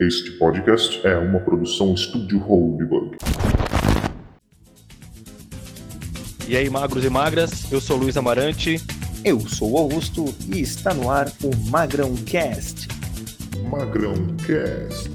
Este podcast é uma produção Estúdio Holdbug. E aí, magros e magras, eu sou Luiz Amarante. Eu sou o Augusto e está no ar o Magrão Cast. Magrão Cast.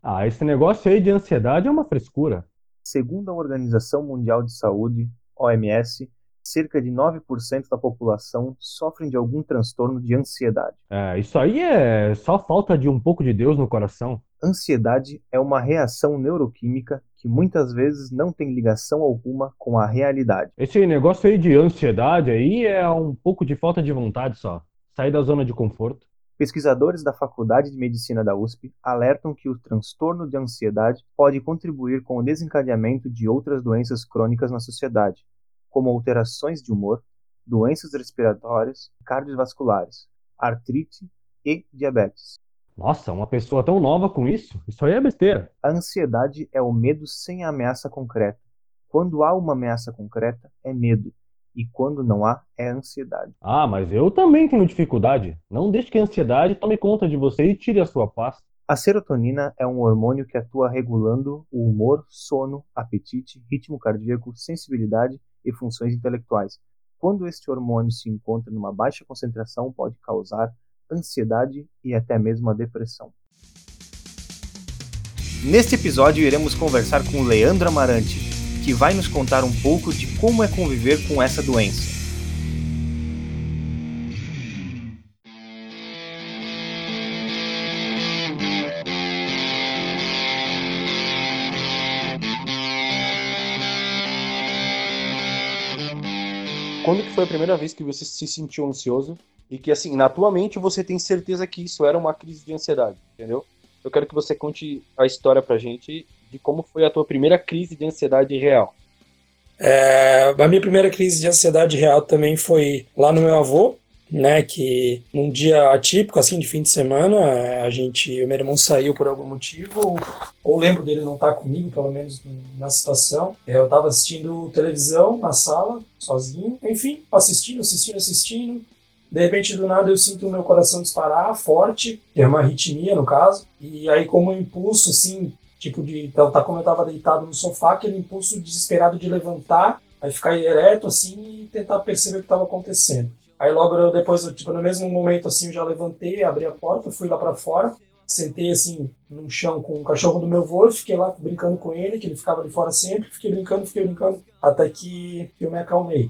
Ah, esse negócio aí de ansiedade é uma frescura. Segundo a Organização Mundial de Saúde, OMS, cerca de 9% da população sofrem de algum transtorno de ansiedade. É, isso aí é só falta de um pouco de Deus no coração. Ansiedade é uma reação neuroquímica que muitas vezes não tem ligação alguma com a realidade. Esse negócio aí de ansiedade aí é um pouco de falta de vontade só. Sair da zona de conforto. Pesquisadores da Faculdade de Medicina da USP alertam que o transtorno de ansiedade pode contribuir com o desencadeamento de outras doenças crônicas na sociedade, como alterações de humor, doenças respiratórias, cardiovasculares, artrite e diabetes. Nossa, uma pessoa tão nova com isso? Isso aí é besteira. A ansiedade é o medo sem ameaça concreta. Quando há uma ameaça concreta, é medo. E quando não há, é ansiedade. Ah, mas eu também tenho dificuldade. Não deixe que a ansiedade tome conta de você e tire a sua paz. A serotonina é um hormônio que atua regulando o humor, sono, apetite, ritmo cardíaco, sensibilidade e funções intelectuais. Quando este hormônio se encontra numa baixa concentração, pode causar ansiedade e até mesmo a depressão. Neste episódio, iremos conversar com Leandro Amarante, que vai nos contar um pouco de como é conviver com essa doença. Quando que foi a primeira vez que você se sentiu ansioso e que, assim, na tua mente você tem certeza que isso era uma crise de ansiedade, entendeu? Eu quero que você conte a história pra gente de como foi a tua primeira crise de ansiedade real. É, a minha primeira crise de ansiedade real também foi lá no meu avô, né, que num dia atípico, assim, de fim de semana, a gente, o meu irmão saiu por algum motivo, ou lembro dele não estar comigo, pelo menos na situação. Eu estava assistindo televisão na sala, sozinho, enfim, assistindo, assistindo, assistindo. De repente, do nada, eu sinto o meu coração disparar forte, é uma arritmia, no caso, e aí, como um impulso, assim, tipo de, tá como eu estava deitado no sofá, aquele impulso desesperado de levantar, aí ficar ereto, assim, e tentar perceber o que estava acontecendo. Aí logo eu, depois, tipo, no mesmo momento assim, eu já levantei, abri a porta, fui lá para fora, sentei assim no chão com o cachorro do meu avô, fiquei lá brincando com ele, que ele ficava ali fora sempre, fiquei brincando, fiquei brincando, até que eu me acalmei.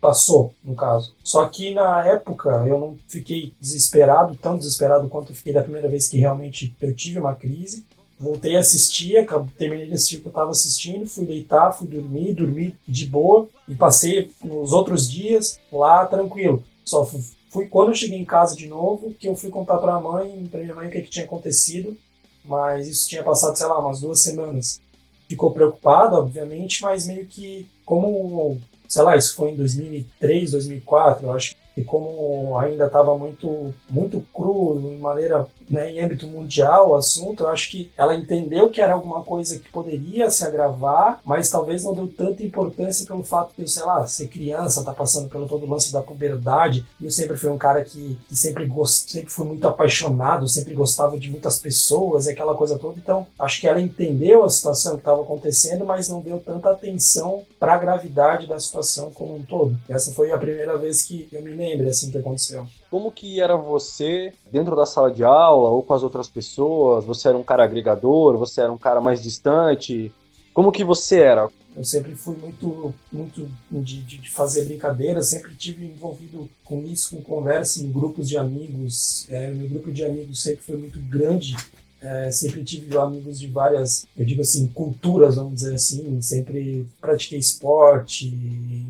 Passou, no caso. Só que na época eu não fiquei desesperado, tão desesperado quanto eu fiquei da primeira vez que realmente eu tive uma crise. Voltei a assistir, terminei de assistir o que eu estava assistindo, fui deitar, fui dormir, dormi de boa e passei os outros dias lá tranquilo. Só fui quando eu cheguei em casa de novo que eu fui contar para a mãe, para minha mãe o que, que tinha acontecido, mas isso tinha passado, sei lá, umas duas semanas. Ficou preocupada, obviamente, mas meio que como, sei lá, isso foi em 2003, 2004, eu acho que como ainda estava muito muito cru, de maneira né, em âmbito mundial o assunto, eu acho que ela entendeu que era alguma coisa que poderia se agravar, mas talvez não deu tanta importância pelo fato de, sei lá, ser criança, tá passando pelo todo o lance da puberdade. Eu sempre fui um cara que, que sempre, gost... sempre fui muito apaixonado, sempre gostava de muitas pessoas e aquela coisa toda. Então, acho que ela entendeu a situação que estava acontecendo, mas não deu tanta atenção para a gravidade da situação como um todo. Essa foi a primeira vez que eu me lembro assim que aconteceu. Como que era você dentro da sala de aula ou com as outras pessoas? Você era um cara agregador? Você era um cara mais distante? Como que você era? Eu sempre fui muito, muito de, de fazer brincadeira, sempre tive envolvido com isso, com conversa em grupos de amigos. É, meu grupo de amigos sempre foi muito grande é, sempre tive amigos de várias, eu digo assim, culturas, vamos dizer assim. Sempre pratiquei esporte.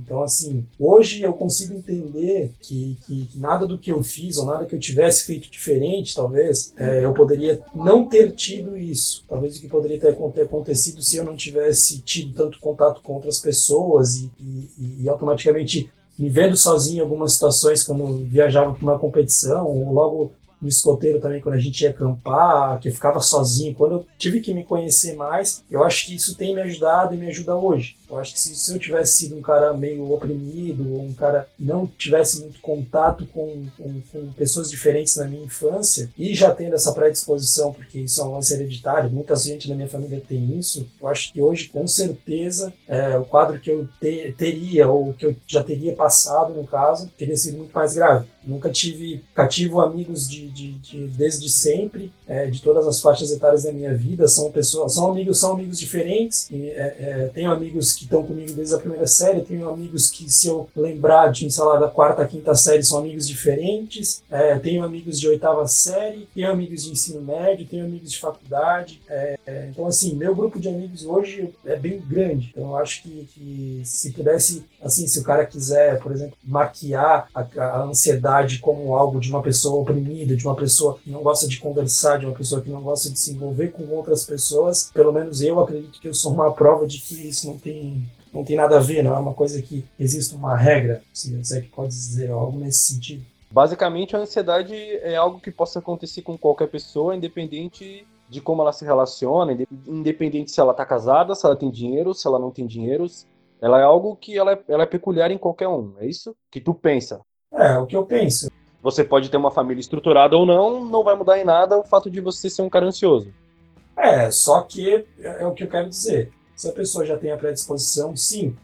Então, assim, hoje eu consigo entender que, que, nada do que eu fiz ou nada que eu tivesse feito diferente, talvez, é, eu poderia não ter tido isso. Talvez o que poderia ter, ter acontecido se eu não tivesse tido tanto contato com outras pessoas e, e, e automaticamente me vendo sozinho em algumas situações, quando viajava para uma competição, ou logo no escoteiro também, quando a gente ia acampar, que eu ficava sozinho. Quando eu tive que me conhecer mais, eu acho que isso tem me ajudado e me ajuda hoje. Eu acho que se, se eu tivesse sido um cara meio oprimido, ou um cara que não tivesse muito contato com, com, com, pessoas diferentes na minha infância, e já tendo essa predisposição, porque isso é um lance hereditário, muita gente na minha família tem isso, eu acho que hoje, com certeza, é, o quadro que eu te, teria, ou que eu já teria passado, no caso, teria sido muito mais grave. Nunca tive cativo amigos de, de, de desde sempre, é, de todas as faixas etárias da minha vida. São pessoas, são amigos, são amigos diferentes. E, é, é, tenho amigos que estão comigo desde a primeira série. Tenho amigos que, se eu lembrar de, sei da quarta, quinta série, são amigos diferentes. É, tenho amigos de oitava série. Tenho amigos de ensino médio. Tenho amigos de faculdade. É, é, então, assim, meu grupo de amigos hoje é bem grande. Então, eu acho que, que se pudesse, assim, se o cara quiser, por exemplo, maquiar a, a ansiedade como algo de uma pessoa oprimida, de uma pessoa que não gosta de conversar, de uma pessoa que não gosta de se envolver com outras pessoas, pelo menos eu acredito que eu sou uma prova de que isso não tem não tem nada a ver, não é uma coisa que existe uma regra, se você pode dizer algo nesse sentido. Basicamente, a ansiedade é algo que possa acontecer com qualquer pessoa, independente de como ela se relaciona, independente se ela está casada, se ela tem dinheiro, se ela não tem dinheiro. Ela é algo que ela é, ela é peculiar em qualquer um. É isso que tu pensa. É, o que eu penso. Você pode ter uma família estruturada ou não, não vai mudar em nada o fato de você ser um cara ansioso. É, só que é, é o que eu quero dizer. Se a pessoa já tem a predisposição, sim,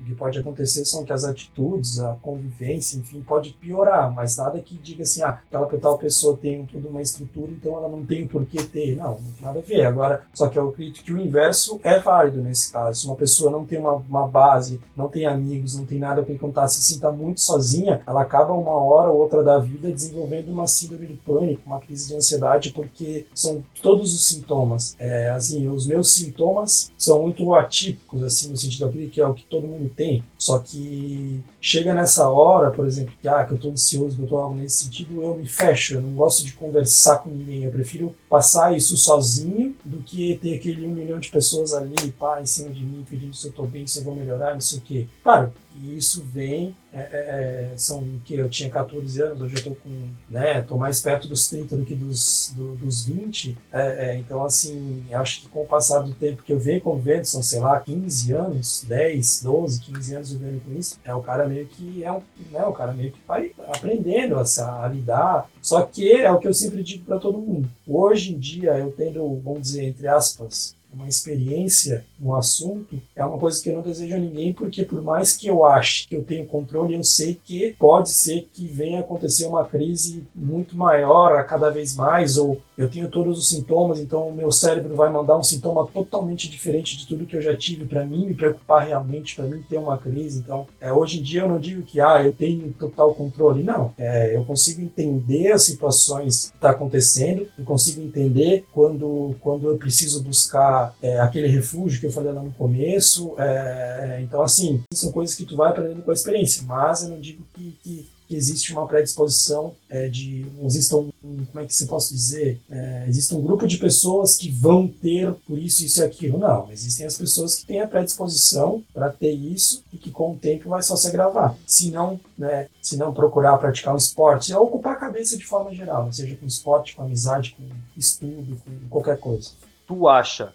o que pode acontecer são que as atitudes, a convivência, enfim, pode piorar, mas nada que diga assim, ah, aquela tal pessoa tem toda uma estrutura, então ela não tem por que ter. Não, não tem nada a ver. Agora, só que eu acredito que o inverso é válido nesse caso. Se uma pessoa não tem uma, uma base, não tem amigos, não tem nada para contar, se sinta muito sozinha, ela acaba uma hora ou outra da vida desenvolvendo uma síndrome de pânico, uma crise de ansiedade, porque são todos os sintomas. É, assim, os meus sintomas são muito atípicos, assim, no sentido que é o que todo mundo tem. Só que chega nessa hora, por exemplo, que, ah, que eu estou ansioso, que eu estou algo nesse sentido, eu me fecho, eu não gosto de conversar com ninguém. Eu prefiro passar isso sozinho do que ter aquele um milhão de pessoas ali, pá, em cima de mim, pedindo se eu estou bem, se eu vou melhorar, não sei o quê. Claro, e isso vem, é, é, é são que eu tinha 14 anos, hoje eu tô com, né, tô mais perto dos 30 do que dos, do, dos 20, é, é, então assim, acho que com o passar do tempo que eu venho convivendo, são sei lá, 15 anos, 10, 12, 15 anos vivendo com isso, é o cara meio que é um, né, o cara meio que vai aprendendo a, a lidar, só que é o que eu sempre digo para todo mundo, hoje em dia eu tendo, vamos dizer, entre aspas, uma experiência no assunto, é uma coisa que eu não desejo a ninguém, porque por mais que eu ache que eu tenho controle, eu sei que pode ser que venha acontecer uma crise muito maior a cada vez mais, ou eu tenho todos os sintomas, então o meu cérebro vai mandar um sintoma totalmente diferente de tudo que eu já tive para mim me preocupar realmente, para mim ter uma crise. Então, é, hoje em dia eu não digo que ah, eu tenho total controle, não. É, eu consigo entender as situações que estão tá acontecendo, eu consigo entender quando, quando eu preciso buscar é, aquele refúgio que eu falei lá no começo. É, então, assim, são coisas que tu vai aprendendo com a experiência, mas eu não digo que, que que existe uma predisposição é, de existe um, como é que se posso dizer é, existe um grupo de pessoas que vão ter por isso isso e aquilo não existem as pessoas que têm a predisposição para ter isso e que com o tempo vai só se agravar se não né se não procurar praticar um esporte é ocupar a cabeça de forma geral seja com esporte com amizade com estudo com qualquer coisa tu acha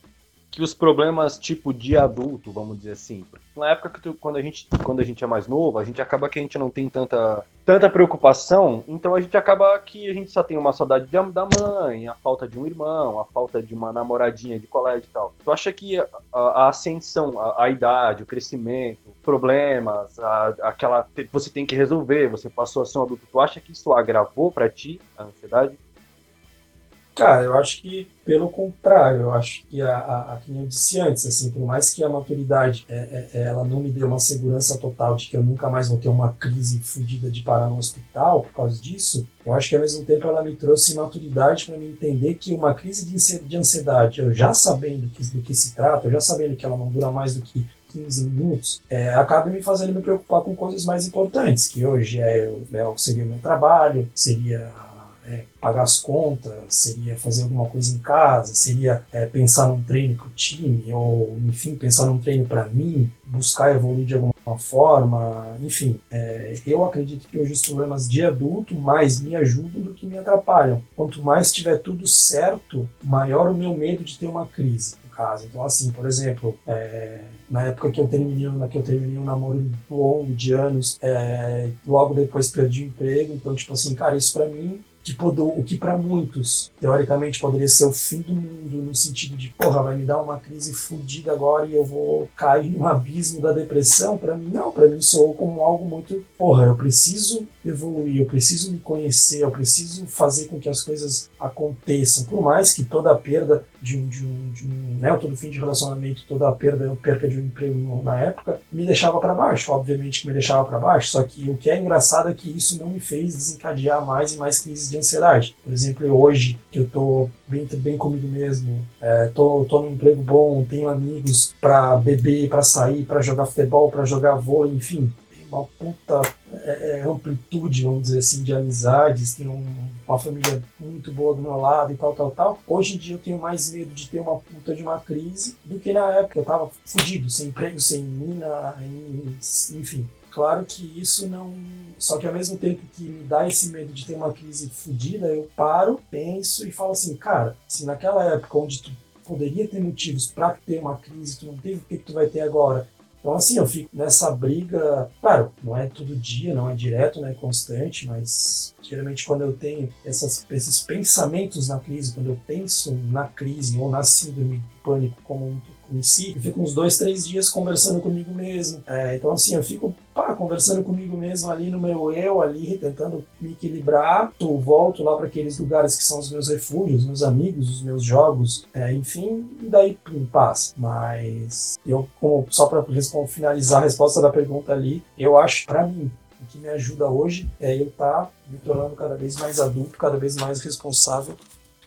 que os problemas tipo de adulto, vamos dizer assim, na época que tu, quando a gente quando a gente é mais novo, a gente acaba que a gente não tem tanta tanta preocupação, então a gente acaba que a gente só tem uma saudade de, da mãe, a falta de um irmão, a falta de uma namoradinha de colégio e tal. Tu acha que a, a ascensão, a, a, idade, o crescimento, problemas, a, aquela você tem que resolver, você passou a ser um adulto, tu acha que isso agravou para ti a ansiedade? Cara, eu acho que pelo contrário, eu acho que a, a, a eu disse antes, assim, por mais que a maturidade é, é, é, ela não me dê uma segurança total de que eu nunca mais vou ter uma crise fodida de parar no hospital por causa disso, eu acho que ao mesmo tempo ela me trouxe maturidade para me entender que uma crise de ansiedade, eu já sabendo que, do que se trata, eu já sabendo que ela não dura mais do que 15 minutos, é, acaba me fazendo me preocupar com coisas mais importantes, que hoje é, é, seria o meu trabalho, seria é, pagar as contas, seria fazer alguma coisa em casa, seria é, pensar num treino para o time, ou enfim, pensar num treino para mim, buscar evoluir de alguma forma, enfim. É, eu acredito que hoje os problemas de adulto mais me ajudam do que me atrapalham. Quanto mais tiver tudo certo, maior o meu medo de ter uma crise caso. Então, assim, por exemplo, é, na época que eu terminei, na que eu terminei um namoro longo de anos, é, logo depois perdi o emprego. Então, tipo assim, cara, isso para mim tipo, do, o que para muitos, teoricamente, poderia ser o fim do mundo, no sentido de, porra, vai me dar uma crise fodida agora e eu vou cair no abismo da depressão, para mim não, para mim soou como algo muito, porra, eu preciso evoluir, eu preciso me conhecer, eu preciso fazer com que as coisas aconteçam, por mais que toda a perda de um, de um, de um né, todo fim de relacionamento, toda a perda, a perca de um emprego na época, me deixava para baixo, obviamente que me deixava para baixo, só que o que é engraçado é que isso não me fez desencadear mais e mais crises de ansiedade. Por exemplo, hoje, que eu tô bem, bem comigo mesmo, é, tô, tô num emprego bom, tenho amigos para beber, para sair, para jogar futebol, para jogar vôlei, enfim, uma puta é, é, amplitude, vamos dizer assim, de amizades, tenho um, uma família muito boa do meu lado e tal, tal, tal. Hoje em dia eu tenho mais medo de ter uma puta de uma crise do que na época. Eu tava fudido, sem emprego, sem mina, enfim. Claro que isso não. Só que ao mesmo tempo que me dá esse medo de ter uma crise fodida, eu paro, penso e falo assim, cara, se naquela época onde tu poderia ter motivos para ter uma crise, tu não teve, o que tu vai ter agora? Então, assim, eu fico nessa briga. Claro, não é todo dia, não é direto, não é constante, mas geralmente quando eu tenho essas, esses pensamentos na crise, quando eu penso na crise ou na síndrome do pânico como um em si, eu fico uns dois, três dias conversando comigo mesmo. É, então, assim, eu fico pá, conversando comigo mesmo ali no meu eu, ali, tentando me equilibrar. Eu volto lá para aqueles lugares que são os meus refúgios, meus amigos, os meus jogos, é, enfim, e daí pum, passa. Mas eu, como, só para finalizar a resposta da pergunta ali, eu acho, para mim, o que me ajuda hoje é eu estar tá me tornando cada vez mais adulto, cada vez mais responsável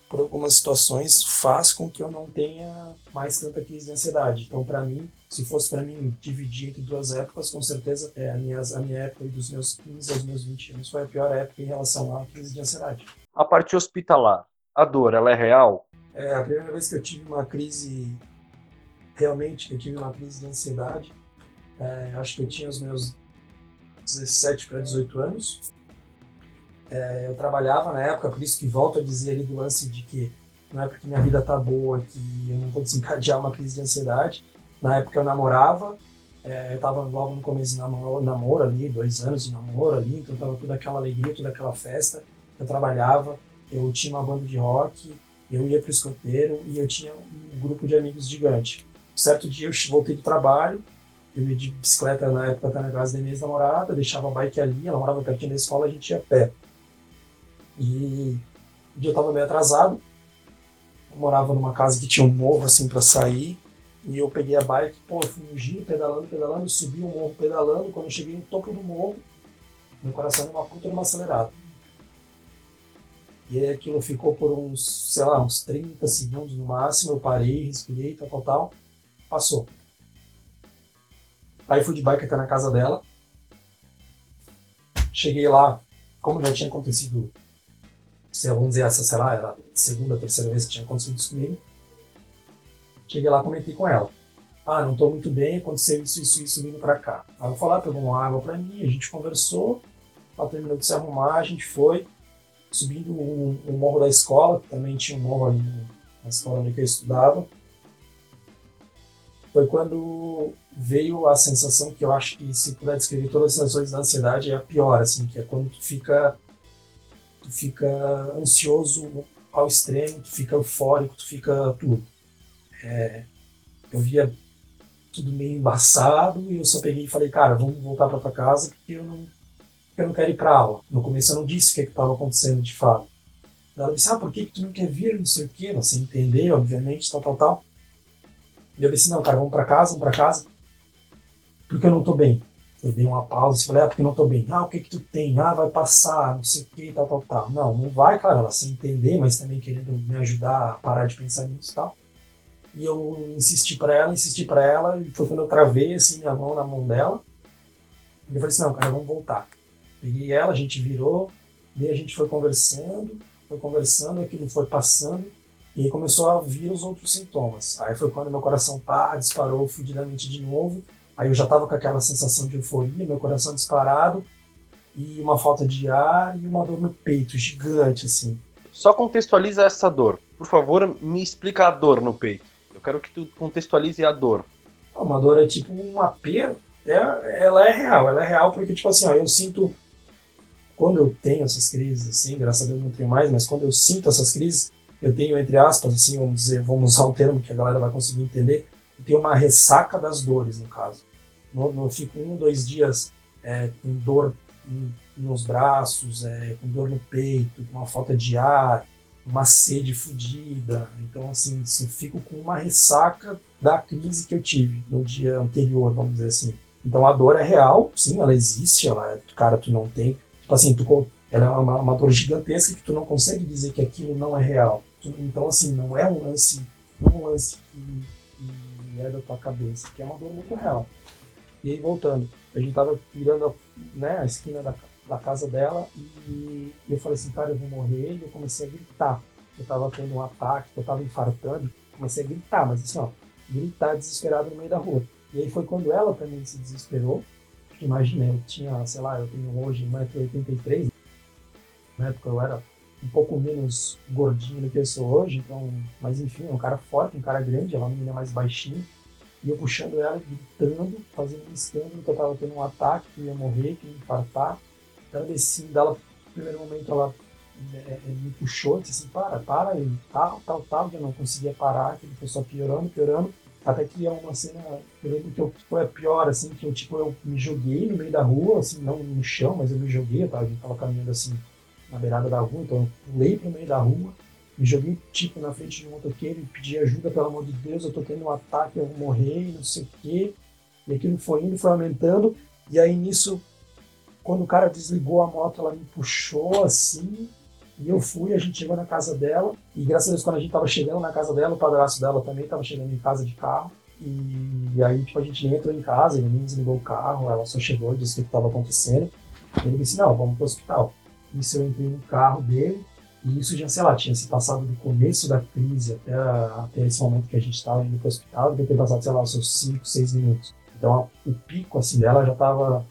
por algumas situações faz com que eu não tenha mais tanta crise de ansiedade. Então, para mim, se fosse para mim dividir entre duas épocas, com certeza é, a, minha, a minha época dos meus 15 aos meus 20 anos foi a pior época em relação à crise de ansiedade. A parte hospitalar, a dor, ela é real? É, a primeira vez que eu tive uma crise, realmente, que eu tive uma crise de ansiedade, é, acho que eu tinha os meus 17 para 18 anos. É, eu trabalhava na época, por isso que volto a dizer ali do lance de que não é porque minha vida tá boa que eu não vou desencadear uma crise de ansiedade. Na época eu namorava, é, eu tava logo no começo de namoro, namoro ali, dois anos de namoro ali, então tava toda aquela alegria, toda aquela festa. Eu trabalhava, eu tinha uma banda de rock, eu ia pro escoteiro e eu tinha um grupo de amigos gigante. Certo dia eu voltei do trabalho, eu ia de bicicleta na época na casa da minha ex-namorada, deixava a bike ali, ela morava pertinho da escola, a gente ia a pé. E um eu tava meio atrasado, eu morava numa casa que tinha um morro assim para sair, e eu peguei a bike, pô, fui no giro, pedalando, pedalando, subi o morro pedalando, quando eu cheguei no topo do morro, meu coração deu uma puta numa acelerada. E aí aquilo ficou por uns, sei lá, uns 30 segundos no máximo, eu parei, respirei, tal, tal, tal, passou. Aí fui de bike até na casa dela, cheguei lá, como já tinha acontecido sei, vamos dizer essa, sei lá, era a segunda, terceira vez que tinha acontecido isso comigo. Cheguei lá, comentei com ela. Ah, não estou muito bem, aconteceu isso, isso, isso vindo para cá. Ela falou, ah, pegou uma água para mim, a gente conversou, ela terminou de se arrumar, a gente foi subindo o um, um morro da escola, que também tinha um morro ali na escola onde eu estudava. Foi quando veio a sensação que eu acho que se puder descrever todas as sensações da ansiedade é a pior, assim, que é quando tu fica tu fica ansioso ao extremo, tu fica eufórico, tu fica tudo. É, eu via tudo meio embaçado e eu só peguei e falei, cara, vamos voltar para tua casa porque eu não, eu não quero ir para aula. No começo eu não disse o que é estava acontecendo de fato. Ela disse, ah, por que, que tu não quer vir, não sei o quê, você entender, obviamente, tal, tal, tal. E eu disse, não, cara, vamos para casa, vamos para casa, porque eu não tô bem. Eu dei uma pausa e falei, ah, porque não tô bem. Ah, o que que tu tem? Ah, vai passar, não sei o que, tal, tal, tal. Não, não vai, cara, ela sem entender, mas também querendo me ajudar a parar de pensar nisso e tal. E eu insisti para ela, insisti para ela, e foi quando eu travei, assim, minha mão na mão dela. E eu falei assim, não, cara, vamos voltar. Peguei ela, a gente virou, daí a gente foi conversando, foi conversando, aquilo foi passando, e aí começou a vir os outros sintomas. Aí foi quando meu coração pá, disparou fudidamente de novo, Aí eu já estava com aquela sensação de euforia, meu coração disparado, e uma falta de ar e uma dor no peito gigante, assim. Só contextualiza essa dor. Por favor, me explica a dor no peito. Eu quero que tu contextualize a dor. Uma dor é tipo um apelo, é, ela é real, ela é real porque, tipo assim, ó, eu sinto, quando eu tenho essas crises, assim, graças a Deus não tenho mais, mas quando eu sinto essas crises, eu tenho, entre aspas, assim, vamos dizer, vamos usar um termo que a galera vai conseguir entender, tenho uma ressaca das dores, no caso. Não, não fico um, dois dias é, com dor nos braços, é, com dor no peito, com uma falta de ar, uma sede fodida. Então, assim, assim, fico com uma ressaca da crise que eu tive no dia anterior, vamos dizer assim. Então, a dor é real, sim, ela existe, ela, é, cara, tu não tem. Tipo assim, tu, ela é uma, uma dor gigantesca que tu não consegue dizer que aquilo não é real. Tu, então, assim, não é um lance, não um lance que, que é da tua cabeça, que é uma dor muito real. E aí, voltando, a gente tava virando né, a esquina da, da casa dela e, e eu falei assim, cara, eu vou morrer. E eu comecei a gritar. Eu tava tendo um ataque, eu tava infartando. Comecei a gritar, mas assim, ó, gritar desesperado no meio da rua. E aí foi quando ela também se desesperou. Imagina, eu tinha, sei lá, eu tenho hoje 1,83m. Na época eu era um pouco menos gordinho do que eu sou hoje, então, mas enfim, é um cara forte, um cara grande, ela é uma menina mais baixinha. E eu puxando ela, gritando, fazendo um escândalo que eu tava tendo um ataque, que ia morrer, que ia infartar. Ela descia dela, no primeiro momento ela é, é, me puxou, disse assim, para, para, e tal, tal, tal, eu não conseguia parar, que ele foi só piorando, piorando, até que é uma cena, eu lembro que eu, foi a pior, assim, que eu, tipo, eu me joguei no meio da rua, assim, não no chão, mas eu me joguei, eu tava, gente tava caminhando, assim, na beirada da rua, então eu pulei pro meio da rua, me joguei, tipo, na frente de um motoqueiro e pedi ajuda, pelo amor de Deus, eu tô tendo um ataque, eu vou morrer, não sei o quê. E aquilo foi indo, foi aumentando. E aí, nisso, quando o cara desligou a moto, ela me puxou, assim, e eu fui, a gente chegou na casa dela. E graças a Deus, quando a gente tava chegando na casa dela, o padrasto dela também tava chegando em casa de carro. E, e aí, tipo, a gente entrou em casa, ele nem desligou o carro, ela só chegou e disse o que estava acontecendo. Ele disse, não, vamos pro hospital. Isso eu entrei no carro dele, e isso já, sei lá, tinha se passado do começo da crise até, até esse momento que a gente estava indo para o hospital, devia ter passado, sei lá, os seus 5, 6 minutos. Então, o pico, assim, dela já estava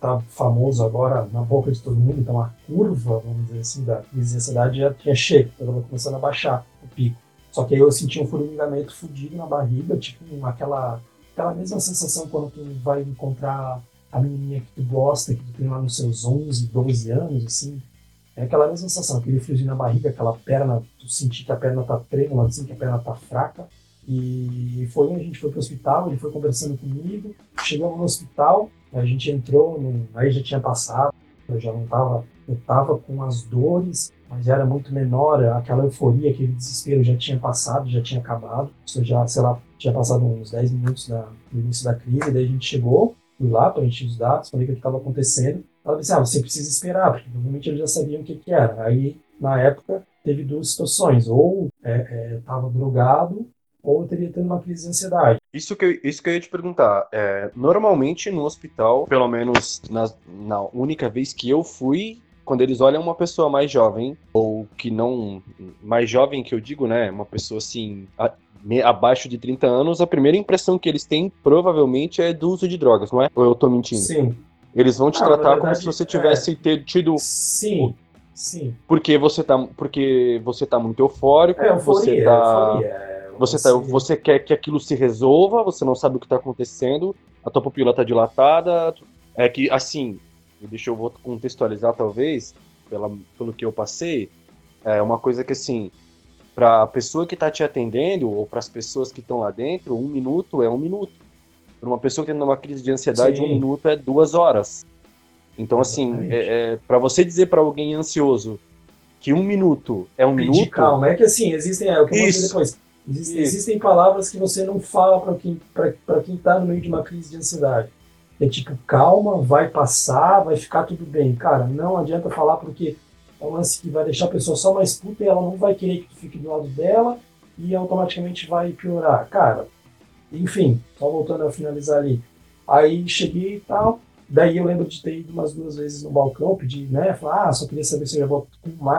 tá famoso agora na boca de todo mundo, então a curva, vamos dizer assim, da crise de ansiedade já tinha chego, estava começando a baixar o pico. Só que aí eu senti um formigamento fudido na barriga, tipo aquela, aquela mesma sensação quando tu vai encontrar a menininha que tu gosta, que tu tem lá nos seus 11, 12 anos, assim, é aquela mesma sensação, aquele friozinho na barriga, aquela perna, tu sentir que a perna tá trêmula, assim, que a perna tá fraca. E foi a gente foi pro hospital, ele foi conversando comigo, chegamos no hospital, a gente entrou, aí já tinha passado, eu já não tava, eu tava com as dores, mas era muito menor, aquela euforia, aquele desespero já tinha passado, já tinha acabado. Isso já, sei lá, tinha passado uns 10 minutos da, do início da crise, daí a gente chegou, fui lá, preenchi os dados, falei o que estava acontecendo, ela disse, ah, você precisa esperar, porque provavelmente eles já sabiam o que, que era. Aí, na época, teve duas situações, ou estava é, é, drogado, ou teria tido uma crise de ansiedade. Isso que eu, isso que eu ia te perguntar. É, normalmente no hospital, pelo menos na, na única vez que eu fui, quando eles olham uma pessoa mais jovem, ou que não. Mais jovem que eu digo, né? Uma pessoa assim. Abaixo de 30 anos, a primeira impressão que eles têm provavelmente é do uso de drogas, não é? Ou eu tô mentindo? Sim. Eles vão te ah, tratar verdade, como se você tivesse é... tido. Sim. Sim. Porque você tá, porque você tá muito eufórico, é, euforia, você tá. É, você, tá, você quer que aquilo se resolva, você não sabe o que está acontecendo, a tua pupila está dilatada. É que, assim, deixa eu vou contextualizar talvez, pela, pelo que eu passei, é uma coisa que, assim, para a pessoa que está te atendendo, ou para as pessoas que estão lá dentro, um minuto é um minuto. Para uma pessoa que tem uma crise de ansiedade, Sim. um minuto é duas horas. Então, assim, é, é para você dizer para alguém ansioso que um minuto é um minuto. calma, é que assim, existem. É o que eu depois. Existem, existem, palavras que você não fala para quem para quem está no meio de uma crise de ansiedade. É tipo, calma, vai passar, vai ficar tudo bem. Cara, não adianta falar porque é um lance que vai deixar a pessoa só mais puta e ela não vai querer que tu fique do lado dela e automaticamente vai piorar. Cara, enfim, só voltando a finalizar ali. Aí cheguei e tal. Daí eu lembro de ter ido umas duas vezes no balcão, pedir, né? Falar, ah, só queria saber se eu já vou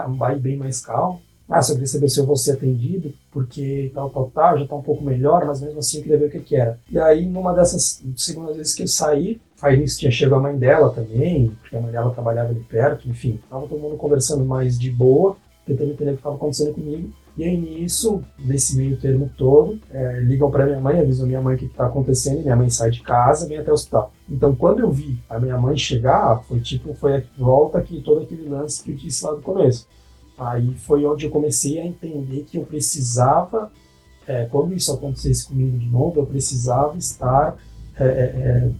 baile bem mais calmo. Ah, só queria saber se eu vou ser atendido, porque tal, tal, tal, já tá um pouco melhor, mas mesmo assim eu queria ver o que, que era. E aí, numa dessas segundas vezes que eu saí, aí nisso tinha chegado a mãe dela também, porque a mãe dela trabalhava ali perto, enfim. Tava todo mundo conversando mais de boa, tentando entender o que estava acontecendo comigo. E aí nisso, nesse meio termo todo, é, ligam para minha mãe, avisam minha mãe o que está acontecendo, e minha mãe sai de casa, vem até o hospital. Então, quando eu vi a minha mãe chegar, foi tipo, foi a volta que todo aquele lance que eu disse lá do começo. Aí foi onde eu comecei a entender que eu precisava, é, quando isso acontecesse comigo de novo, eu precisava estar, é, é, é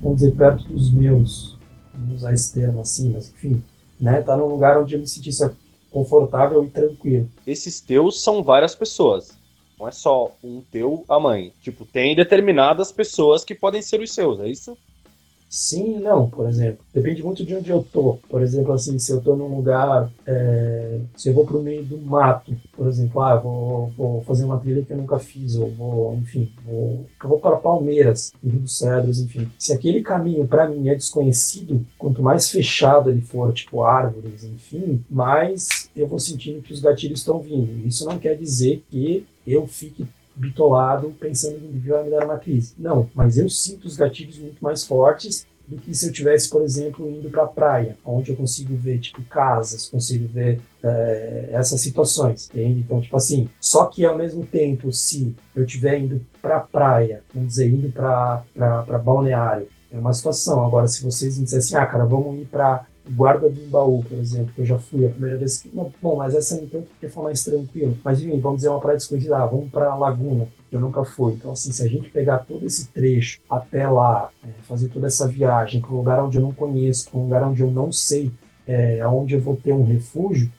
vamos dizer, perto dos meus, vamos usar esse termo assim, mas enfim, né, tá num lugar onde eu me sentisse confortável e tranquilo. Esses teus são várias pessoas. Não é só um teu, a mãe. Tipo, tem determinadas pessoas que podem ser os seus, é isso? Sim e não, por exemplo. Depende muito de onde eu tô. Por exemplo, assim, se eu tô num lugar, é, se eu vou pro meio do mato, por exemplo, ah, vou, vou fazer uma trilha que eu nunca fiz, ou vou, enfim, vou, eu vou para Palmeiras, Rio dos Cedros, enfim. Se aquele caminho para mim é desconhecido, quanto mais fechado ele for, tipo árvores, enfim, mais eu vou sentindo que os gatilhos estão vindo. Isso não quer dizer que eu fique bitolado pensando que vai me dar uma crise. Não, mas eu sinto os gatilhos muito mais fortes do que se eu tivesse, por exemplo, indo para a praia, onde eu consigo ver tipo casas, consigo ver é, essas situações, entende? Então, tipo assim, só que ao mesmo tempo, se eu estiver indo para a praia, vamos dizer, indo para balneário, é uma situação. Agora, se vocês me dissessem, ah, cara, vamos ir para Guarda do Baú, por exemplo, que eu já fui a primeira vez. Que, bom, mas essa nem tanto porque foi mais tranquilo. Mas enfim, vamos dizer uma praia desconhecida, ah, vamos para Laguna, que eu nunca fui. Então, assim, se a gente pegar todo esse trecho até lá, é, fazer toda essa viagem para um lugar onde eu não conheço, para um lugar onde eu não sei é, aonde eu vou ter um refúgio,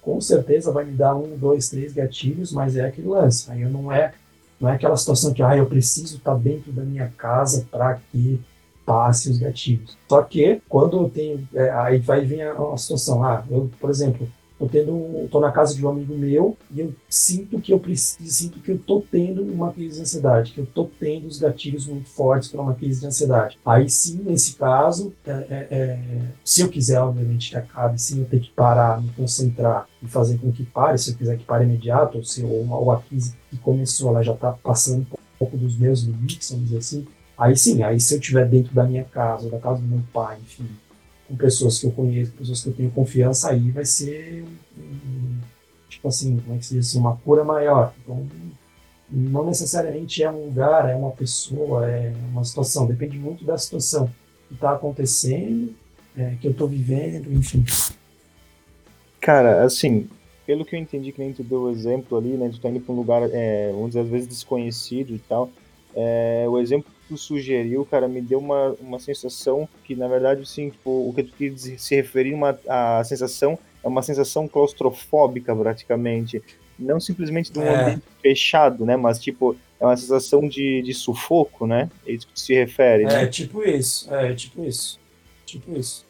com certeza vai me dar um, dois, três gatilhos, mas é aquele lance. Aí eu não é, não é aquela situação que ah, eu preciso estar tá dentro da minha casa para que passe os gatilhos. Só que quando eu tenho, é, aí vai vir a, a situação, ah, eu, por exemplo, tô tendo, tô na casa de um amigo meu e eu sinto que eu preciso, sinto que eu tô tendo uma crise de ansiedade, que eu tô tendo os gatilhos muito fortes para uma crise de ansiedade. Aí sim, nesse caso, é, é, é, se eu quiser, obviamente, que acabe, sim, eu ter que parar, me concentrar e fazer com que pare, se eu quiser que pare imediato, ou se ou, ou a crise que começou, ela já está passando um pouco dos meus limites, vamos dizer assim, Aí sim, aí se eu estiver dentro da minha casa, da casa do meu pai, enfim, com pessoas que eu conheço, pessoas que eu tenho confiança, aí vai ser, tipo assim, como é que se diz assim, uma cura maior. Então, não necessariamente é um lugar, é uma pessoa, é uma situação, depende muito da situação que está acontecendo, é, que eu estou vivendo, enfim. Cara, assim, pelo que eu entendi que nem tu deu o exemplo ali, né, tu tá indo para um lugar, é, às vezes desconhecido e tal, é, o exemplo tu sugeriu, cara, me deu uma, uma sensação que, na verdade, assim, tipo, o que tu quis se referir uma, a sensação é uma sensação claustrofóbica, praticamente. Não simplesmente de um é. ambiente fechado, né? Mas, tipo, é uma sensação de, de sufoco, né? É isso que tu se refere, é, né? É, tipo isso. É, tipo isso. Tipo isso.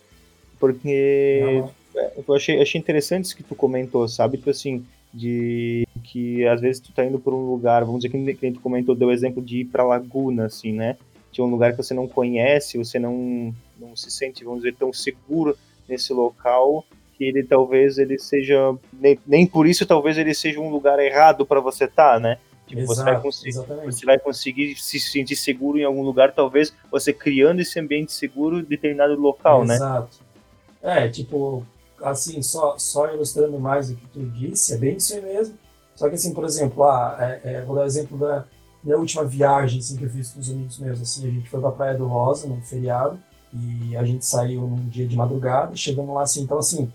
Porque... É, eu achei, achei interessante isso que tu comentou, sabe? Tipo assim, de que às vezes tu tá indo por um lugar, vamos dizer que, que tu comentou, deu o exemplo de ir pra Laguna, assim, né? De um lugar que você não conhece, você não, não se sente, vamos dizer, tão seguro nesse local, que ele talvez ele seja, nem, nem por isso talvez ele seja um lugar errado para você estar, tá, né? Tipo, Exato, você, vai conseguir, você vai conseguir se sentir seguro em algum lugar, talvez você criando esse ambiente seguro em determinado local, Exato. né? Exato. É, tipo, assim, só, só ilustrando mais o que tu disse, é bem isso aí mesmo. Só que, assim, por exemplo, ah, é, é, vou dar o exemplo da minha última viagem assim, que eu fiz com os amigos meus. Assim, a gente foi pra Praia do Rosa, num feriado, e a gente saiu num dia de madrugada, chegamos lá assim. Então, assim,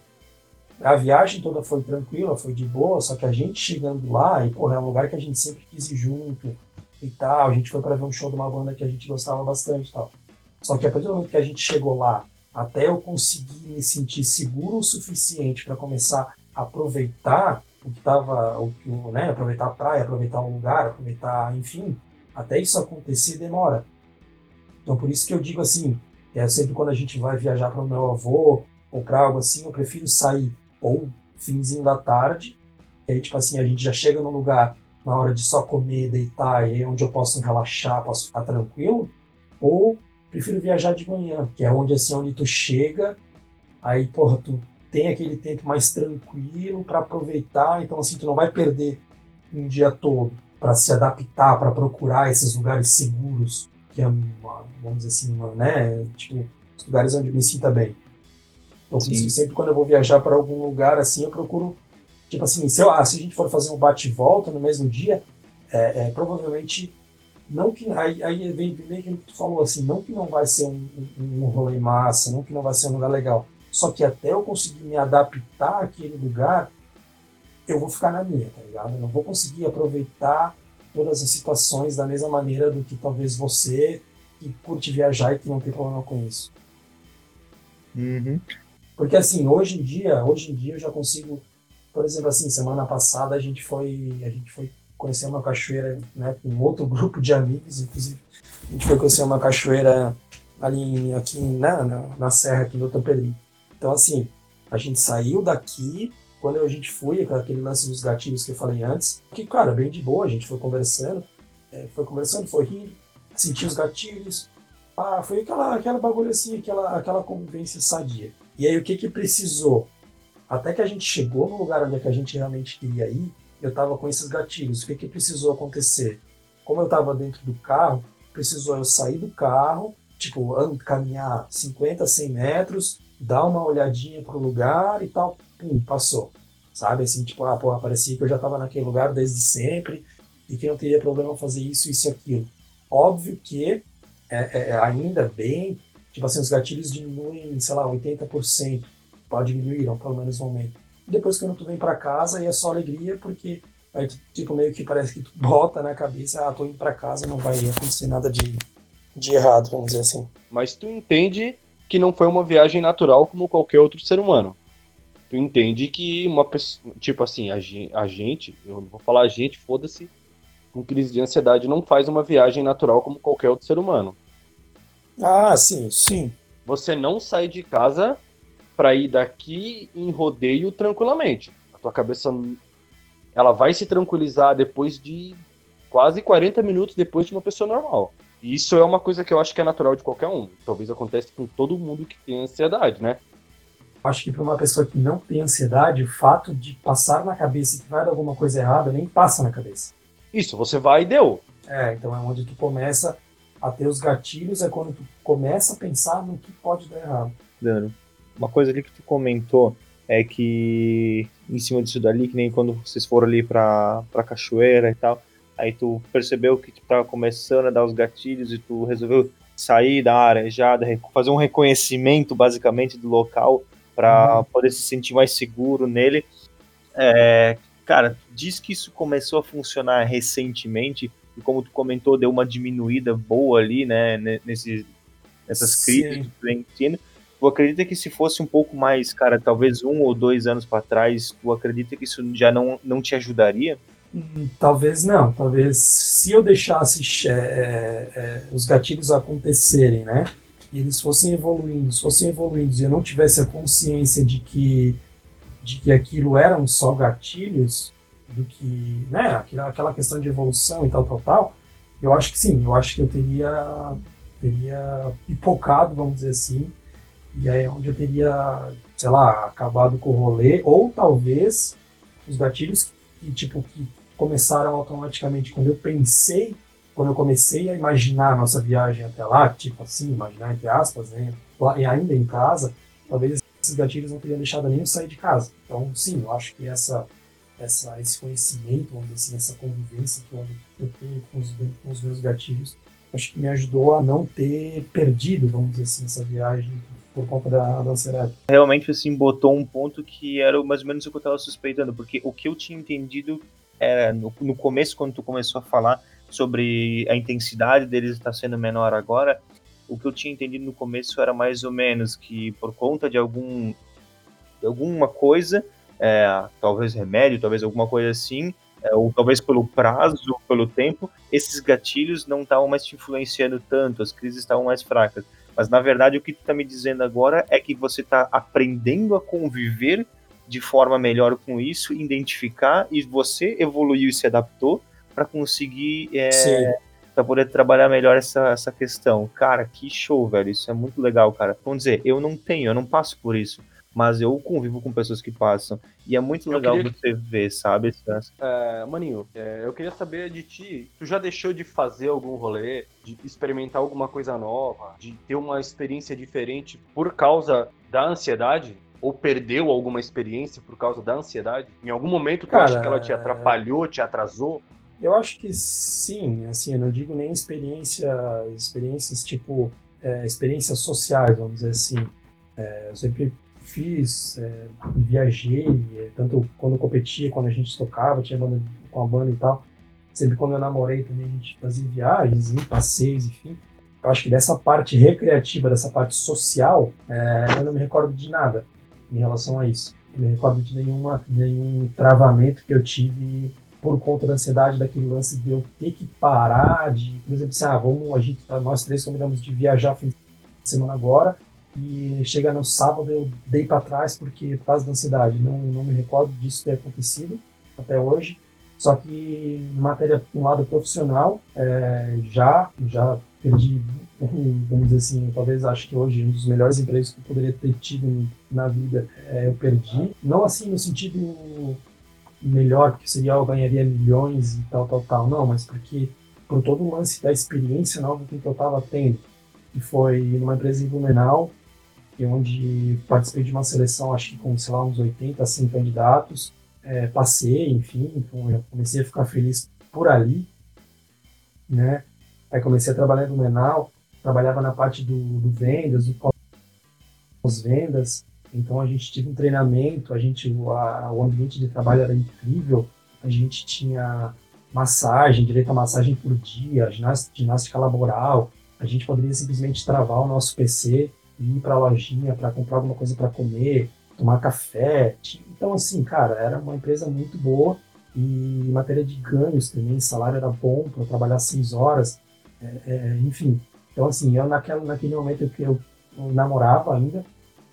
a viagem toda foi tranquila, foi de boa, só que a gente chegando lá, e, porra, é um lugar que a gente sempre quis ir junto e tal. A gente foi para ver um show de uma banda que a gente gostava bastante e tal. Só que a partir do momento que a gente chegou lá até eu conseguir me sentir seguro o suficiente para começar a aproveitar o que estava, o, né, aproveitar a praia, aproveitar o lugar, aproveitar, enfim, até isso acontecer demora. Então por isso que eu digo assim, é sempre quando a gente vai viajar para o meu avô ou para algo assim, eu prefiro sair ou finzinho da tarde, aí tipo assim a gente já chega no lugar na hora de só comer, deitar, e é onde eu posso relaxar, posso ficar tranquilo, ou prefiro viajar de manhã, que é onde assim onde tu chega, aí porra, tu tem aquele tempo mais tranquilo para aproveitar, então assim tu não vai perder um dia todo para se adaptar, para procurar esses lugares seguros, que é uma, vamos dizer assim, uma, né, tipo, os lugares onde eu me sinta bem. Então, sempre quando eu vou viajar para algum lugar assim, eu procuro Tipo assim, se, eu, ah, se a gente for fazer um bate-volta no mesmo dia, é, é, provavelmente não que aí, aí vem, vem que tu falou assim, não que não vai ser um, um, um rolê massa, não que não vai ser um lugar legal, só que até eu conseguir me adaptar àquele lugar, eu vou ficar na minha, tá ligado? Eu não vou conseguir aproveitar todas as situações da mesma maneira do que talvez você que curte viajar e que não tem problema com isso. Uhum. Porque assim, hoje em dia, hoje em dia eu já consigo, por exemplo, assim, semana passada a gente foi, a gente foi conhecer uma cachoeira, né, com outro grupo de amigos, inclusive. A gente foi conhecer uma cachoeira ali aqui né, na, na serra aqui do Pedrinho. Então assim, a gente saiu daqui, quando a gente foi, aquele lance dos gatilhos que eu falei antes, que, cara, bem de boa, a gente foi conversando, é, foi conversando, foi rindo, sentiu os gatilhos, ah, foi aquela, aquela bagulho assim, aquela, aquela convivência sadia. E aí o que que precisou? Até que a gente chegou no lugar onde é a gente realmente queria ir, eu tava com esses gatilhos. O que que precisou acontecer? Como eu tava dentro do carro, precisou eu sair do carro, tipo, caminhar 50, 100 metros, dar uma olhadinha pro lugar e tal, pum, passou. Sabe, assim, tipo, ah, porra, parecia que eu já tava naquele lugar desde sempre e que não teria problema fazer isso, isso e aquilo. Óbvio que é, é, é ainda bem, tipo assim, os gatilhos diminuem, sei lá, 80%. Pode diminuir, pelo menos no momento. E depois quando tu vem para casa, aí é só alegria, porque aí tu, tipo, meio que parece que tu bota na cabeça, ah, tô indo para casa, não vai acontecer nada de, de errado, vamos dizer assim. Mas tu entende que não foi uma viagem natural como qualquer outro ser humano. Tu entende que uma pessoa, tipo assim, a gente, a gente eu não vou falar a gente, foda-se, com crise de ansiedade não faz uma viagem natural como qualquer outro ser humano. Ah, sim, sim. Você não sai de casa para ir daqui em rodeio tranquilamente. A tua cabeça ela vai se tranquilizar depois de quase 40 minutos depois de uma pessoa normal. E isso é uma coisa que eu acho que é natural de qualquer um. Talvez aconteça com todo mundo que tem ansiedade, né? Acho que para uma pessoa que não tem ansiedade, o fato de passar na cabeça que vai dar alguma coisa errada nem passa na cabeça. Isso, você vai e deu. É, então é onde tu começa a ter os gatilhos, é quando tu começa a pensar no que pode dar errado. Dano. Uma coisa ali que tu comentou é que em cima disso dali, que nem quando vocês foram ali pra, pra cachoeira e tal, aí tu percebeu que tu tava começando a dar os gatilhos e tu resolveu sair da arejada, fazer um reconhecimento basicamente do local para uhum. poder se sentir mais seguro nele. É, cara, diz que isso começou a funcionar recentemente e como tu comentou, deu uma diminuída boa ali, né, nesse, nessas crises do ensino. Tu acredita que se fosse um pouco mais, cara, talvez um ou dois anos para trás, tu acredita que isso já não, não te ajudaria? Talvez não. Talvez se eu deixasse é, é, os gatilhos acontecerem, né? E eles fossem evoluindo, fossem evoluindo, e eu não tivesse a consciência de que de que aquilo eram só gatilhos, do que, né, aquela questão de evolução e tal, tal, tal, eu acho que sim, eu acho que eu teria, teria pipocado, vamos dizer assim, e aí é onde eu teria, sei lá, acabado com o rolê, ou talvez os gatilhos que, tipo, que começaram automaticamente quando eu pensei, quando eu comecei a imaginar a nossa viagem até lá, tipo assim, imaginar entre aspas, né, e ainda em casa, talvez esses gatilhos não teriam deixado nem eu sair de casa. Então, sim, eu acho que essa essa, esse conhecimento, vamos dizer assim, essa convivência que eu tenho com os, com os meus gatilhos, acho que me ajudou a não ter perdido, vamos dizer assim, essa viagem por conta da, da ansiedade. Realmente, assim, botou um ponto que era mais ou menos o que eu estava suspeitando, porque o que eu tinha entendido era, no, no começo, quando tu começou a falar sobre a intensidade deles estar sendo menor agora, o que eu tinha entendido no começo era mais ou menos que por conta de algum de alguma coisa é, talvez remédio, talvez alguma coisa assim, é, ou talvez pelo prazo, pelo tempo, esses gatilhos não estavam mais te influenciando tanto, as crises estavam mais fracas. Mas na verdade o que tu está me dizendo agora é que você está aprendendo a conviver de forma melhor com isso, identificar e você evoluiu e se adaptou para conseguir é, para poder trabalhar melhor essa, essa questão. Cara, que show, velho. Isso é muito legal, cara. Vamos dizer, eu não tenho, eu não passo por isso mas eu convivo com pessoas que passam. E é muito legal queria... você ver, sabe? É, maninho, é, eu queria saber de ti, tu já deixou de fazer algum rolê, de experimentar alguma coisa nova, de ter uma experiência diferente por causa da ansiedade? Ou perdeu alguma experiência por causa da ansiedade? Em algum momento tu Cara, acha que ela te atrapalhou, te atrasou? Eu acho que sim, assim, eu não digo nem experiência, experiências tipo, é, experiências sociais, vamos dizer assim. É, eu sempre fiz, é, viajei, é, tanto quando competia, quando a gente tocava, tinha banda com a banda e tal. Sempre quando eu namorei também a gente fazia viagens, passeios, enfim. Eu acho que dessa parte recreativa, dessa parte social, é, eu não me recordo de nada em relação a isso. Não recordo de nenhuma, nenhum travamento que eu tive por conta da ansiedade daquele lance de eu ter que parar de, por exemplo, assim, ah, vamos, a gente, nós três combinamos de viajar fim de semana agora, e chega no sábado eu dei para trás porque por causa da ansiedade. Não, não me recordo disso ter acontecido até hoje. Só que em matéria, um lado profissional, é, já, já perdi, vamos dizer assim, talvez acho que hoje um dos melhores empregos que eu poderia ter tido na vida, é, eu perdi. Não assim no sentido melhor, que seria eu ganharia milhões e tal, tal, tal, não, mas porque por todo o lance da experiência nova que eu estava tendo. E foi numa empresa em Blumenau, onde participei de uma seleção, acho que com, sei lá, uns 80, 100 candidatos. É, passei, enfim, então eu comecei a ficar feliz por ali, né? Aí comecei a trabalhar no Menal, trabalhava na parte do, do vendas, do pós-vendas, então a gente teve um treinamento, a gente, a, o ambiente de trabalho era incrível, a gente tinha massagem, direito a massagem por dia, ginástica, laboral, a gente poderia simplesmente travar o nosso PC ir para a lojinha para comprar alguma coisa para comer, tomar café. Então, assim, cara, era uma empresa muito boa e em matéria de ganhos também, salário era bom para trabalhar seis horas, é, é, enfim. Então, assim, eu naquela, naquele momento que eu, namorava ainda,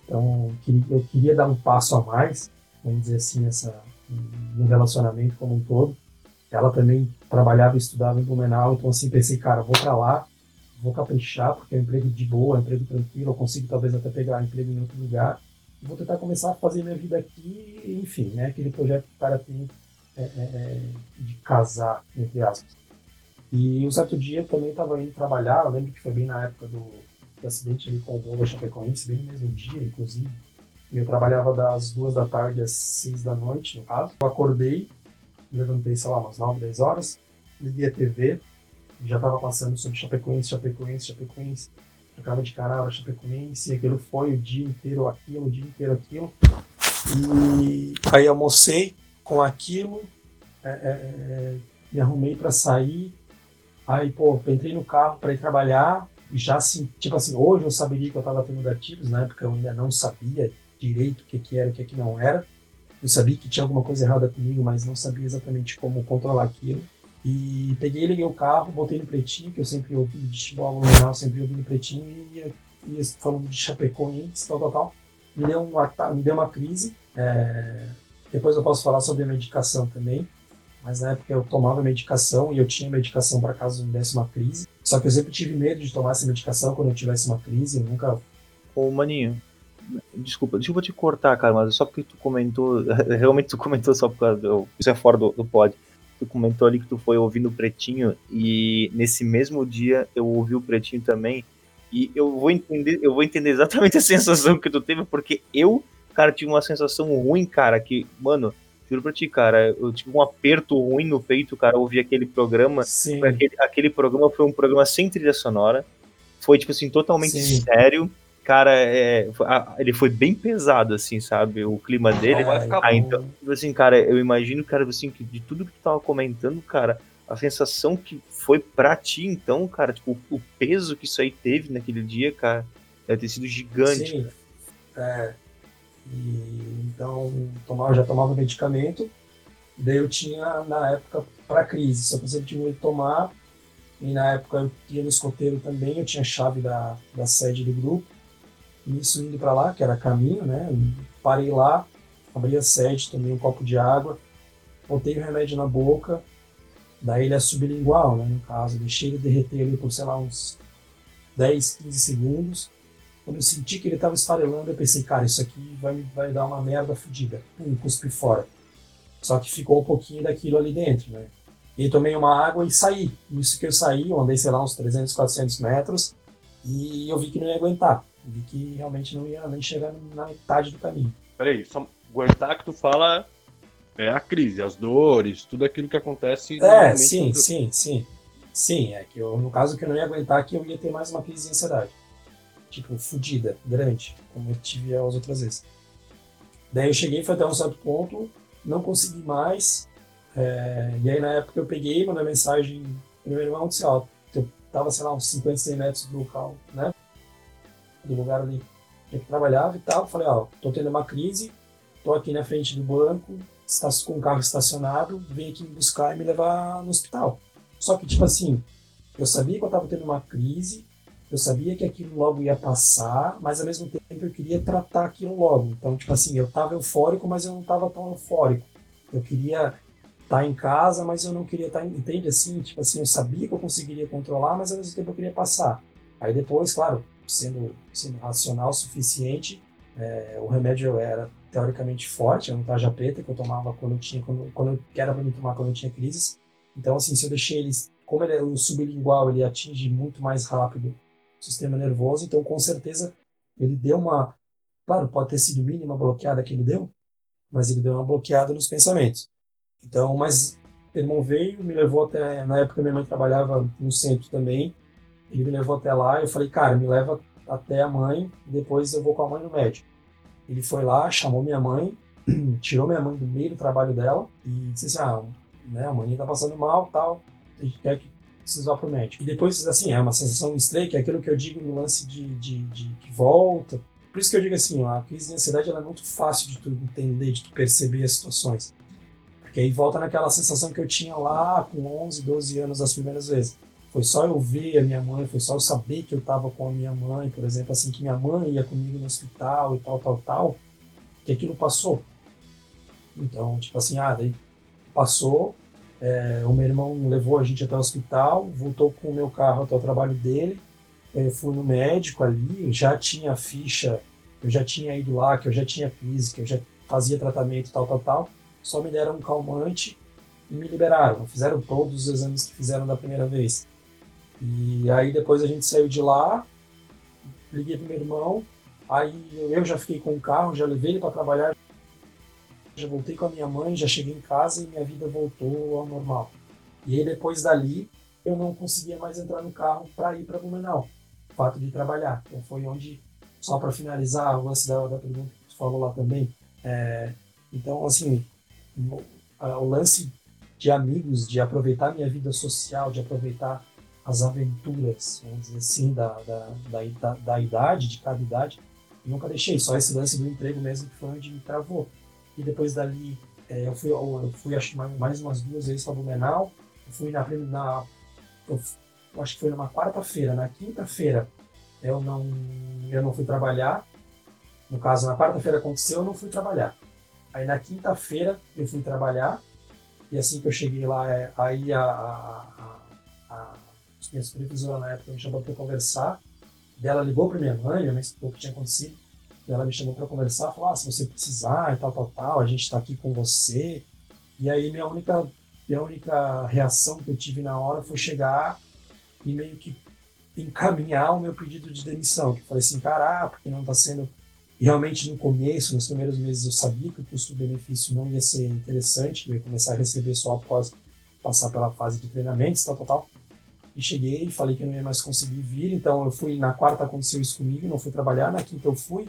então eu queria dar um passo a mais, vamos dizer assim, nessa, no relacionamento como um todo. Ela também trabalhava e estudava em Blumenau, então assim, pensei, cara, vou para lá, vou caprichar, porque é um emprego de boa, é um emprego tranquilo, eu consigo talvez até pegar um emprego em outro lugar. Vou tentar começar a fazer minha vida aqui, enfim, né? Aquele projeto que o cara tem é, é, é de casar, entre aspas. E um certo dia também estava indo trabalhar, eu lembro que foi bem na época do, do acidente ali com o Volvo Chapecoense, bem no mesmo dia, inclusive. Eu trabalhava das duas da tarde às seis da noite, no caso. Eu acordei, levantei, sei lá, umas nove, dez horas, liguei a TV, já estava passando sobre Chapecoense, Chapecoense, Chapecoense, acaba de caramba, Chapecoense, e aquilo foi o dia inteiro aquilo, o dia inteiro aquilo. E aí almocei com aquilo, é, é, é me arrumei para sair, aí, pô, entrei no carro para ir trabalhar, e já assim, tipo assim, hoje eu saberia que eu estava tendo gatilhos, na época eu ainda não sabia direito o que, que era e o que, que não era. Eu sabia que tinha alguma coisa errada comigo, mas não sabia exatamente como controlar aquilo. E peguei, liguei o carro, botei no pretinho, que eu sempre ouvi de futebol no sempre ouvi no pretinho, e ia, ia falando de Chapecoense, tal, tal, tal. Me deu uma, me deu uma crise. É, depois eu posso falar sobre a medicação também. Mas na época eu tomava medicação e eu tinha medicação para caso me desse uma crise. Só que eu sempre tive medo de tomar essa medicação quando eu tivesse uma crise. Eu nunca. Ô, Maninho, desculpa, deixa eu te cortar, cara, mas só porque tu comentou. Realmente tu comentou só por causa. Isso é fora do, do pod tu comentou ali que tu foi ouvindo o Pretinho e nesse mesmo dia eu ouvi o Pretinho também e eu vou entender, eu vou entender exatamente a sensação que tu teve porque eu, cara, tive uma sensação ruim, cara, que, mano, juro pra ti, cara, eu tive um aperto ruim no peito, cara, ouvir aquele programa. Sim. Aquele, aquele programa foi um programa sem trilha sonora. Foi, tipo assim, totalmente Sim. sério cara, é, ele foi bem pesado, assim, sabe? O clima dele. ah, bom. então, tipo assim, cara, eu imagino, cara, assim, que de tudo que tu tava comentando, cara, a sensação que foi pra ti, então, cara, tipo, o peso que isso aí teve naquele dia, cara, deve ter sido gigante. Sim. É. E, então, tomava, já tomava medicamento. Daí eu tinha, na época, para crise. Só que eu sempre que tomar. E na época eu ia no escoteiro também. Eu tinha chave da, da sede do grupo. Isso indo para lá, que era caminho, né? Parei lá, abri a sede, tomei um copo de água, botei o remédio na boca, daí ele é sublingual, né? No caso, deixei ele derreter ali por, sei lá, uns 10, 15 segundos. Quando eu senti que ele estava esfarelando, eu pensei, cara, isso aqui vai, vai dar uma merda fodida. Pum, cuspi fora. Só que ficou um pouquinho daquilo ali dentro, né? E tomei uma água e saí. Isso que eu saí, eu andei, sei lá, uns 300, 400 metros, e eu vi que não ia aguentar vi que realmente não ia nem chegar na metade do caminho. peraí, só aguentar que tu fala é a crise, as dores, tudo aquilo que acontece. no É, sim, do- sim, sim. Sim, é que eu, no caso que eu não ia aguentar que eu ia ter mais uma crise de ansiedade. Tipo, fodida, grande, como eu tive as outras vezes. Daí eu cheguei, foi até um certo ponto, não consegui mais. é, e aí na época eu peguei, mandei mensagem pro meu irmão, disse, ó, eu tava, sei lá, uns 50, 100 metros do local, né? Do lugar ali que eu trabalhava e tal. Falei, ó, tô tendo uma crise, tô aqui na frente do banco, com o carro estacionado, vem aqui me buscar e me levar no hospital. Só que, tipo assim, eu sabia que eu estava tendo uma crise, eu sabia que aquilo logo ia passar, mas ao mesmo tempo eu queria tratar aquilo logo. Então, tipo assim, eu estava eufórico, mas eu não estava tão eufórico. Eu queria estar em casa, mas eu não queria estar, entende assim? Tipo assim, eu sabia que eu conseguiria controlar, mas ao mesmo tempo eu queria passar. Aí depois, claro, sendo, sendo racional o suficiente, é, o remédio era teoricamente forte, era um tarja preta que eu tomava quando eu tinha, quando, quando eu era para me tomar quando eu tinha crises. Então, assim, se eu deixei eles, como ele é o sublingual, ele atinge muito mais rápido sistema nervoso, então com certeza ele deu uma, claro, pode ter sido mínima bloqueada que ele deu, mas ele deu uma bloqueada nos pensamentos. Então, mas meu irmão veio, me levou até, na época minha mãe trabalhava no centro também, ele me levou até lá, eu falei, cara, me leva até a mãe, depois eu vou com a mãe no médico. Ele foi lá, chamou minha mãe, tirou minha mãe do meio do trabalho dela e disse assim, ah, né, a mãe tá passando mal, tal, a gente quer que vocês vá pro médico. E depois, assim, é uma sensação estranha, que é aquilo que eu digo no lance de, de, de que volta. Por isso que eu digo assim, ó, a crise de ansiedade é muito fácil de tu entender, de tu perceber as situações. Porque aí volta naquela sensação que eu tinha lá com 11, 12 anos as primeiras vezes. Foi só eu ver a minha mãe, foi só eu saber que eu estava com a minha mãe, por exemplo, assim, que minha mãe ia comigo no hospital e tal, tal, tal, que aquilo passou. Então, tipo assim, ah, daí passou, é, o meu irmão levou a gente até o hospital, voltou com o meu carro até o trabalho dele, eu fui no médico ali, já tinha ficha, eu já tinha ido lá, que eu já tinha que eu já fazia tratamento, tal, tal, tal, só me deram um calmante e me liberaram, fizeram todos os exames que fizeram da primeira vez. E aí depois a gente saiu de lá, liguei pro meu irmão, aí eu já fiquei com o carro, já levei ele para trabalhar, já voltei com a minha mãe, já cheguei em casa e minha vida voltou ao normal. E aí depois dali eu não conseguia mais entrar no carro para ir para Blumenau, o fato de trabalhar. Então foi onde, só para finalizar o lance da, da pergunta que tu falou lá também, é, então assim, o, a- o lance de amigos, de aproveitar minha vida social, de aproveitar as aventuras, vamos dizer assim, da, da, da, da idade, de cada idade, eu nunca deixei, só esse lance do emprego mesmo que foi onde me travou. E depois dali, é, eu, fui, eu fui acho mais, umas duas vezes para Blumenau, eu fui na, na eu acho que foi numa quarta-feira, na quinta-feira eu não, eu não fui trabalhar, no caso, na quarta-feira aconteceu, eu não fui trabalhar. Aí na quinta-feira eu fui trabalhar, e assim que eu cheguei lá, é, aí a, a, a, a minha supervisora na época me chamou para conversar. Dela ligou para minha mãe, minha mãe explicou o que tinha acontecido. Ela me chamou para conversar, falou: ah, se você precisar e tal, tal, tal, a gente está aqui com você. E aí minha única, minha única reação que eu tive na hora foi chegar e meio que encaminhar o meu pedido de demissão. Que eu falei assim, cara, ah, porque não está sendo. Realmente no começo, nos primeiros meses, eu sabia que o custo-benefício não ia ser interessante, que eu ia começar a receber só após passar pela fase de treinamentos, tal, tal, tal. E cheguei, falei que não ia mais conseguir vir, então eu fui, na quarta aconteceu isso comigo, não fui trabalhar, na quinta eu fui,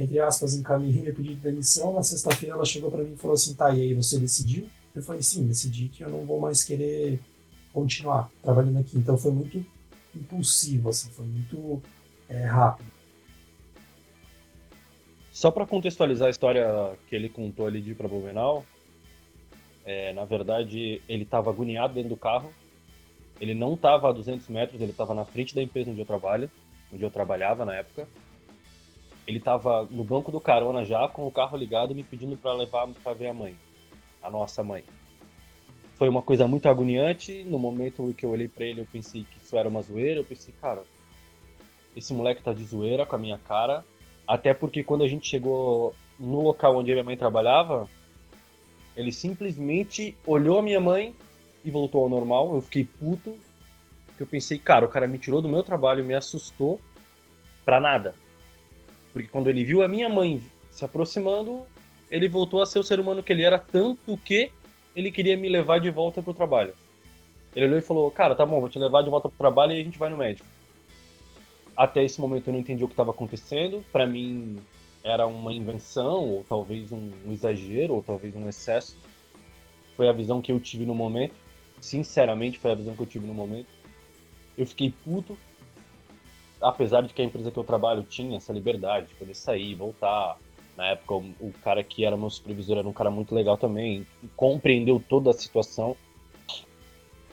entre aspas, encaminhei meu pedido de demissão, na sexta-feira ela chegou para mim e falou assim, tá, e aí você decidiu? Eu falei, sim, decidi que eu não vou mais querer continuar trabalhando aqui, então foi muito impulsivo, assim, foi muito é, rápido. Só para contextualizar a história que ele contou ali de ir para Blumenau, é, na verdade ele estava agoniado dentro do carro. Ele não estava a 200 metros, ele estava na frente da empresa onde eu trabalho, onde eu trabalhava na época. Ele estava no banco do carona já, com o carro ligado, me pedindo para levar para ver a mãe, a nossa mãe. Foi uma coisa muito agoniante. No momento que eu olhei para ele, eu pensei que isso era uma zoeira. Eu pensei, cara, esse moleque tá de zoeira com a minha cara. Até porque quando a gente chegou no local onde minha mãe trabalhava, ele simplesmente olhou a minha mãe e voltou ao normal. Eu fiquei puto. Porque eu pensei, cara, o cara me tirou do meu trabalho, me assustou pra nada. Porque quando ele viu a minha mãe se aproximando, ele voltou a ser o ser humano que ele era, tanto que ele queria me levar de volta pro trabalho. Ele olhou e falou: Cara, tá bom, vou te levar de volta pro trabalho e a gente vai no médico. Até esse momento eu não entendi o que estava acontecendo. Para mim era uma invenção, ou talvez um, um exagero, ou talvez um excesso. Foi a visão que eu tive no momento. Sinceramente, foi a visão que eu tive no momento. Eu fiquei puto, apesar de que a empresa que eu trabalho tinha essa liberdade de poder sair, voltar. Na época, o, o cara que era meu supervisor era um cara muito legal também, compreendeu toda a situação.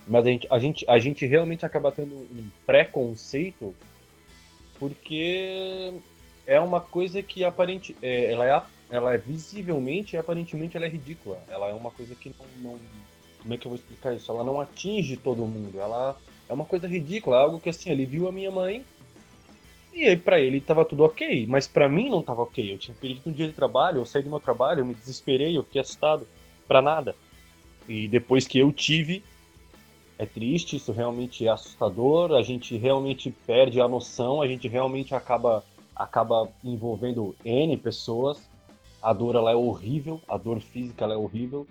Mas a gente, a gente, a gente realmente acaba tendo um preconceito porque é uma coisa que aparente, é, ela, é, ela é visivelmente e aparentemente ela é ridícula. Ela é uma coisa que não, não, Como é que eu vou explicar isso? Ela não atinge todo mundo. Ela é uma coisa ridícula, algo que assim, ele viu a minha mãe e pra ele tava tudo ok, mas pra mim não tava ok. Eu tinha perdido um dia de trabalho, eu saí do meu trabalho, eu me desesperei, eu fiquei assustado pra nada. E depois que eu tive, é triste, isso realmente é assustador, a gente realmente perde a noção, a gente realmente acaba acaba envolvendo N pessoas. A dor ela é horrível, a dor física ela é horrível.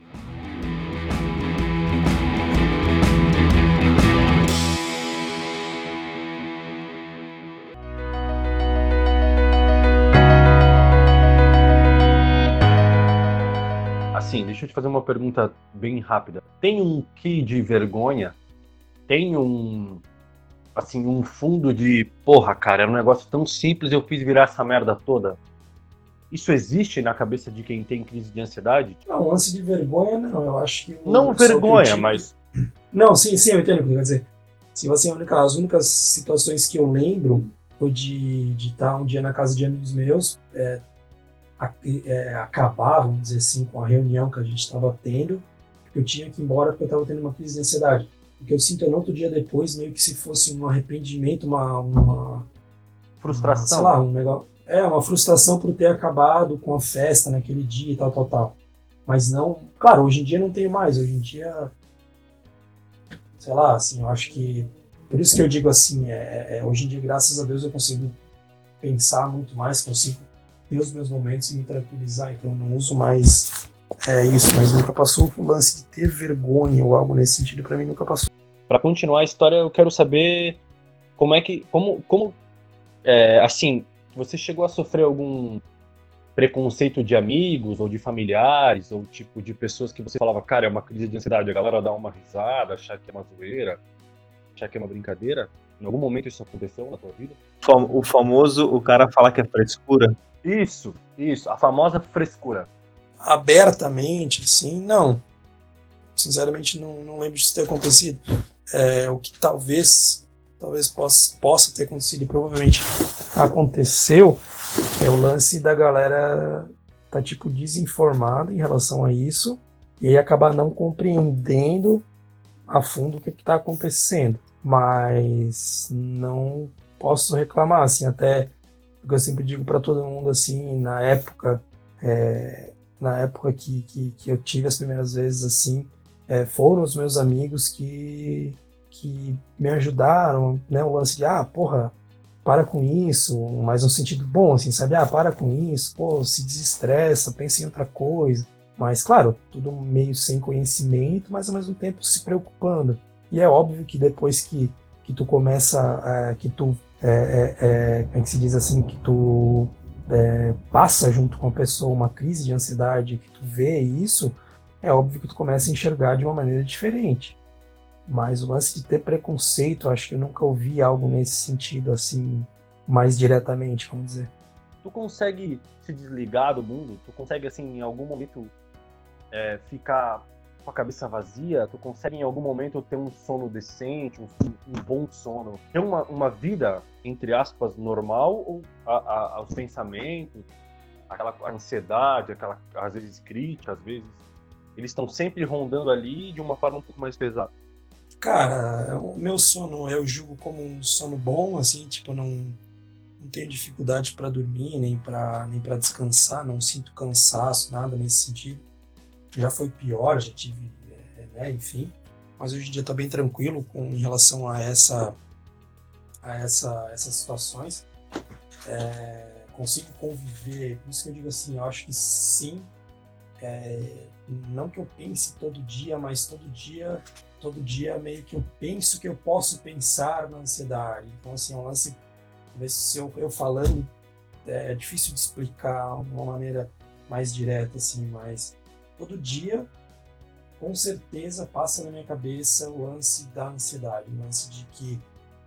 Deixa eu te fazer uma pergunta bem rápida. Tem um quê de vergonha? Tem um assim, um fundo de, porra, cara, era um negócio tão simples eu fiz virar essa merda toda. Isso existe na cabeça de quem tem crise de ansiedade? Não, lance de vergonha, não. Eu acho que. Não vergonha, tive... mas. Não, sim, sim, eu entendo o que quer dizer. Se você é única, as únicas situações que eu lembro foi de, de estar um dia na casa de amigos meus, é, é, acabar, vamos dizer assim, com a reunião que a gente estava tendo, eu tinha que ir embora porque eu estava tendo uma crise de ansiedade. O que eu sinto é no outro dia depois, meio que se fosse um arrependimento, uma. uma frustração. Uma, sei lá, um negócio. É, uma frustração por ter acabado com a festa naquele dia e tal, tal, tal. Mas não. Claro, hoje em dia não tenho mais. Hoje em dia. Sei lá, assim, eu acho que. Por isso que eu digo assim, é, é, hoje em dia, graças a Deus, eu consigo pensar muito mais, consigo ter os meus momentos e me tranquilizar. Então eu não uso mais é isso, mas nunca passou o lance de ter vergonha ou algo nesse sentido, para mim nunca passou. Para continuar a história, eu quero saber como é que, como, como, é, assim, você chegou a sofrer algum preconceito de amigos ou de familiares ou tipo de pessoas que você falava, cara, é uma crise de ansiedade, a galera dá uma risada, achar que é uma zoeira, achar que é uma brincadeira? Em algum momento isso aconteceu na tua vida? O famoso, o cara fala que é frescura. Isso, isso, a famosa frescura abertamente, assim, não. Sinceramente, não, não lembro disso ter acontecido. É, o que talvez talvez possa, possa ter acontecido e provavelmente aconteceu é o lance da galera tá tipo desinformada em relação a isso e aí acabar não compreendendo a fundo o que está acontecendo. Mas não posso reclamar, assim, até porque eu sempre digo para todo mundo assim, na época é, na época que, que, que eu tive as primeiras vezes assim, é, foram os meus amigos que, que me ajudaram, né? O lance de, ah, porra, para com isso, mas no sentido bom, assim, sabe? Ah, para com isso, pô, se desestressa, pensa em outra coisa. Mas, claro, tudo meio sem conhecimento, mas ao mesmo tempo se preocupando. E é óbvio que depois que, que tu começa, é, que tu, é, é, é, como é que se diz assim, que tu é, passa junto com a pessoa uma crise de ansiedade, que tu vê isso, é óbvio que tu começa a enxergar de uma maneira diferente. Mas o lance de ter preconceito, acho que eu nunca ouvi algo nesse sentido, assim, mais diretamente, vamos dizer. Tu consegue se desligar do mundo? Tu consegue, assim, em algum momento é, ficar com a cabeça vazia? Tu consegue, em algum momento, ter um sono decente, um, um bom sono? Ter uma, uma vida entre aspas, normal ou a, a, pensamentos, aquela ansiedade, aquela, às vezes, crítica, às vezes, eles estão sempre rondando ali de uma forma um pouco mais pesada? Cara, o meu sono eu julgo como um sono bom, assim, tipo, não, não tenho dificuldade para dormir, nem para nem para descansar, não sinto cansaço, nada nesse sentido. Já foi pior, já tive, é, né, enfim. Mas hoje em dia tá bem tranquilo com em relação a essa a essa, essas situações. É, consigo conviver. Por isso que eu digo assim, eu acho que sim. É, não que eu pense todo dia, mas todo dia, todo dia meio que eu penso que eu posso pensar na ansiedade. Então assim, é um lance, talvez se eu, eu falando é, é difícil de explicar de uma maneira mais direta assim, mas todo dia com certeza passa na minha cabeça o lance da ansiedade, o lance de que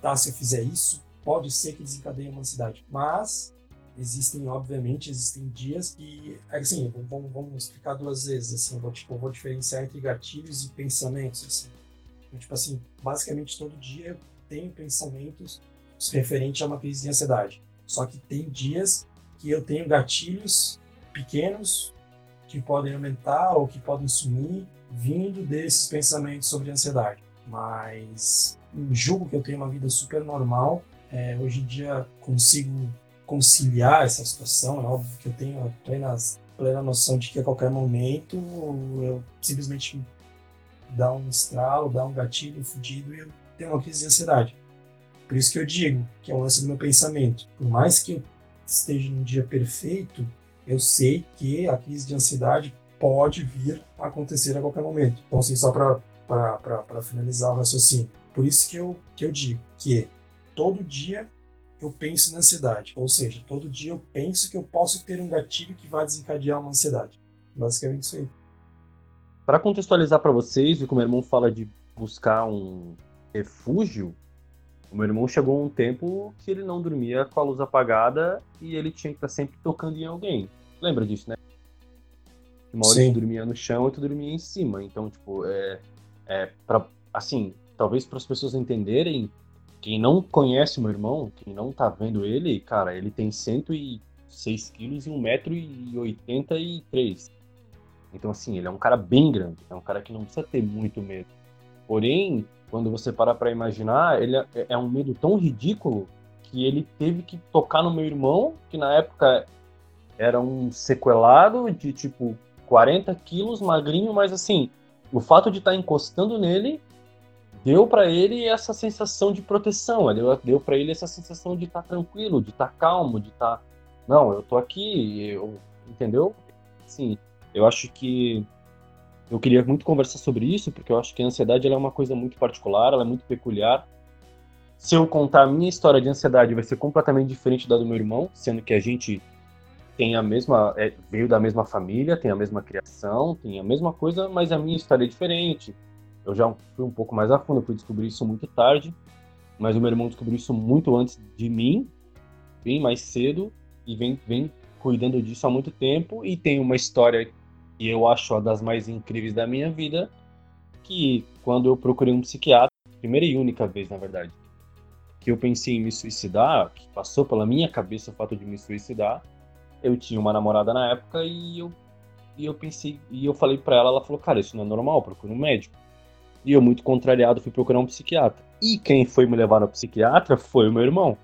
tá, se eu fizer isso, pode ser que desencadeie uma ansiedade. Mas existem, obviamente, existem dias que, assim, vamos, vamos explicar duas vezes, assim, vou, tipo, vou diferenciar entre gatilhos e pensamentos, assim. Então, tipo assim, basicamente todo dia eu tenho pensamentos referentes a uma crise de ansiedade. Só que tem dias que eu tenho gatilhos pequenos que podem aumentar ou que podem sumir vindo desses pensamentos sobre ansiedade. Mas julgo que eu tenho uma vida super normal. É, hoje em dia consigo conciliar essa situação. É óbvio que eu tenho a plena, noção de que a qualquer momento eu simplesmente dá um estralo, dá um gatilho fudido e eu tenho uma crise de ansiedade. Por isso que eu digo que é o lance do meu pensamento. Por mais que eu esteja num dia perfeito, eu sei que a crise de ansiedade pode vir a acontecer a qualquer momento. Então, assim, só para finalizar o raciocínio. Por isso que eu, que eu digo que todo dia eu penso na ansiedade. Ou seja, todo dia eu penso que eu posso ter um gatilho que vai desencadear uma ansiedade. Basicamente isso aí. Para contextualizar para vocês, o que o meu irmão fala de buscar um refúgio, o meu irmão chegou um tempo que ele não dormia com a luz apagada e ele tinha que estar sempre tocando em alguém. Lembra disso, né? Uma hora Sim. dormia no chão e tu dormia em cima. Então, tipo, é, é pra, assim, talvez para as pessoas entenderem, quem não conhece meu irmão, quem não tá vendo ele, cara, ele tem 106 quilos e 1,83m. Então, assim, ele é um cara bem grande, é um cara que não precisa ter muito medo. Porém, quando você para pra imaginar, ele é, é um medo tão ridículo que ele teve que tocar no meu irmão, que na época era um sequelado de tipo 40 quilos, magrinho, mas assim, o fato de estar encostando nele deu para ele essa sensação de proteção, deu, deu para ele essa sensação de estar tranquilo, de estar calmo, de estar. Não, eu tô aqui, eu, entendeu? Sim, eu acho que eu queria muito conversar sobre isso, porque eu acho que a ansiedade é uma coisa muito particular, ela é muito peculiar. Se eu contar a minha história de ansiedade, vai ser completamente diferente da do meu irmão, sendo que a gente tem a mesma, é, veio da mesma família, tem a mesma criação, tem a mesma coisa, mas a minha história é diferente. Eu já fui um pouco mais a fundo, fui descobrir isso muito tarde, mas o meu irmão descobriu isso muito antes de mim, bem mais cedo, e vem, vem cuidando disso há muito tempo, e tem uma história que eu acho uma das mais incríveis da minha vida, que quando eu procurei um psiquiatra, primeira e única vez, na verdade, que eu pensei em me suicidar, que passou pela minha cabeça o fato de me suicidar, eu tinha uma namorada na época e eu, e eu pensei, e eu falei pra ela, ela falou, cara, isso não é normal, procura um médico. E eu, muito contrariado, fui procurar um psiquiatra. E quem foi me levar no psiquiatra foi o meu irmão.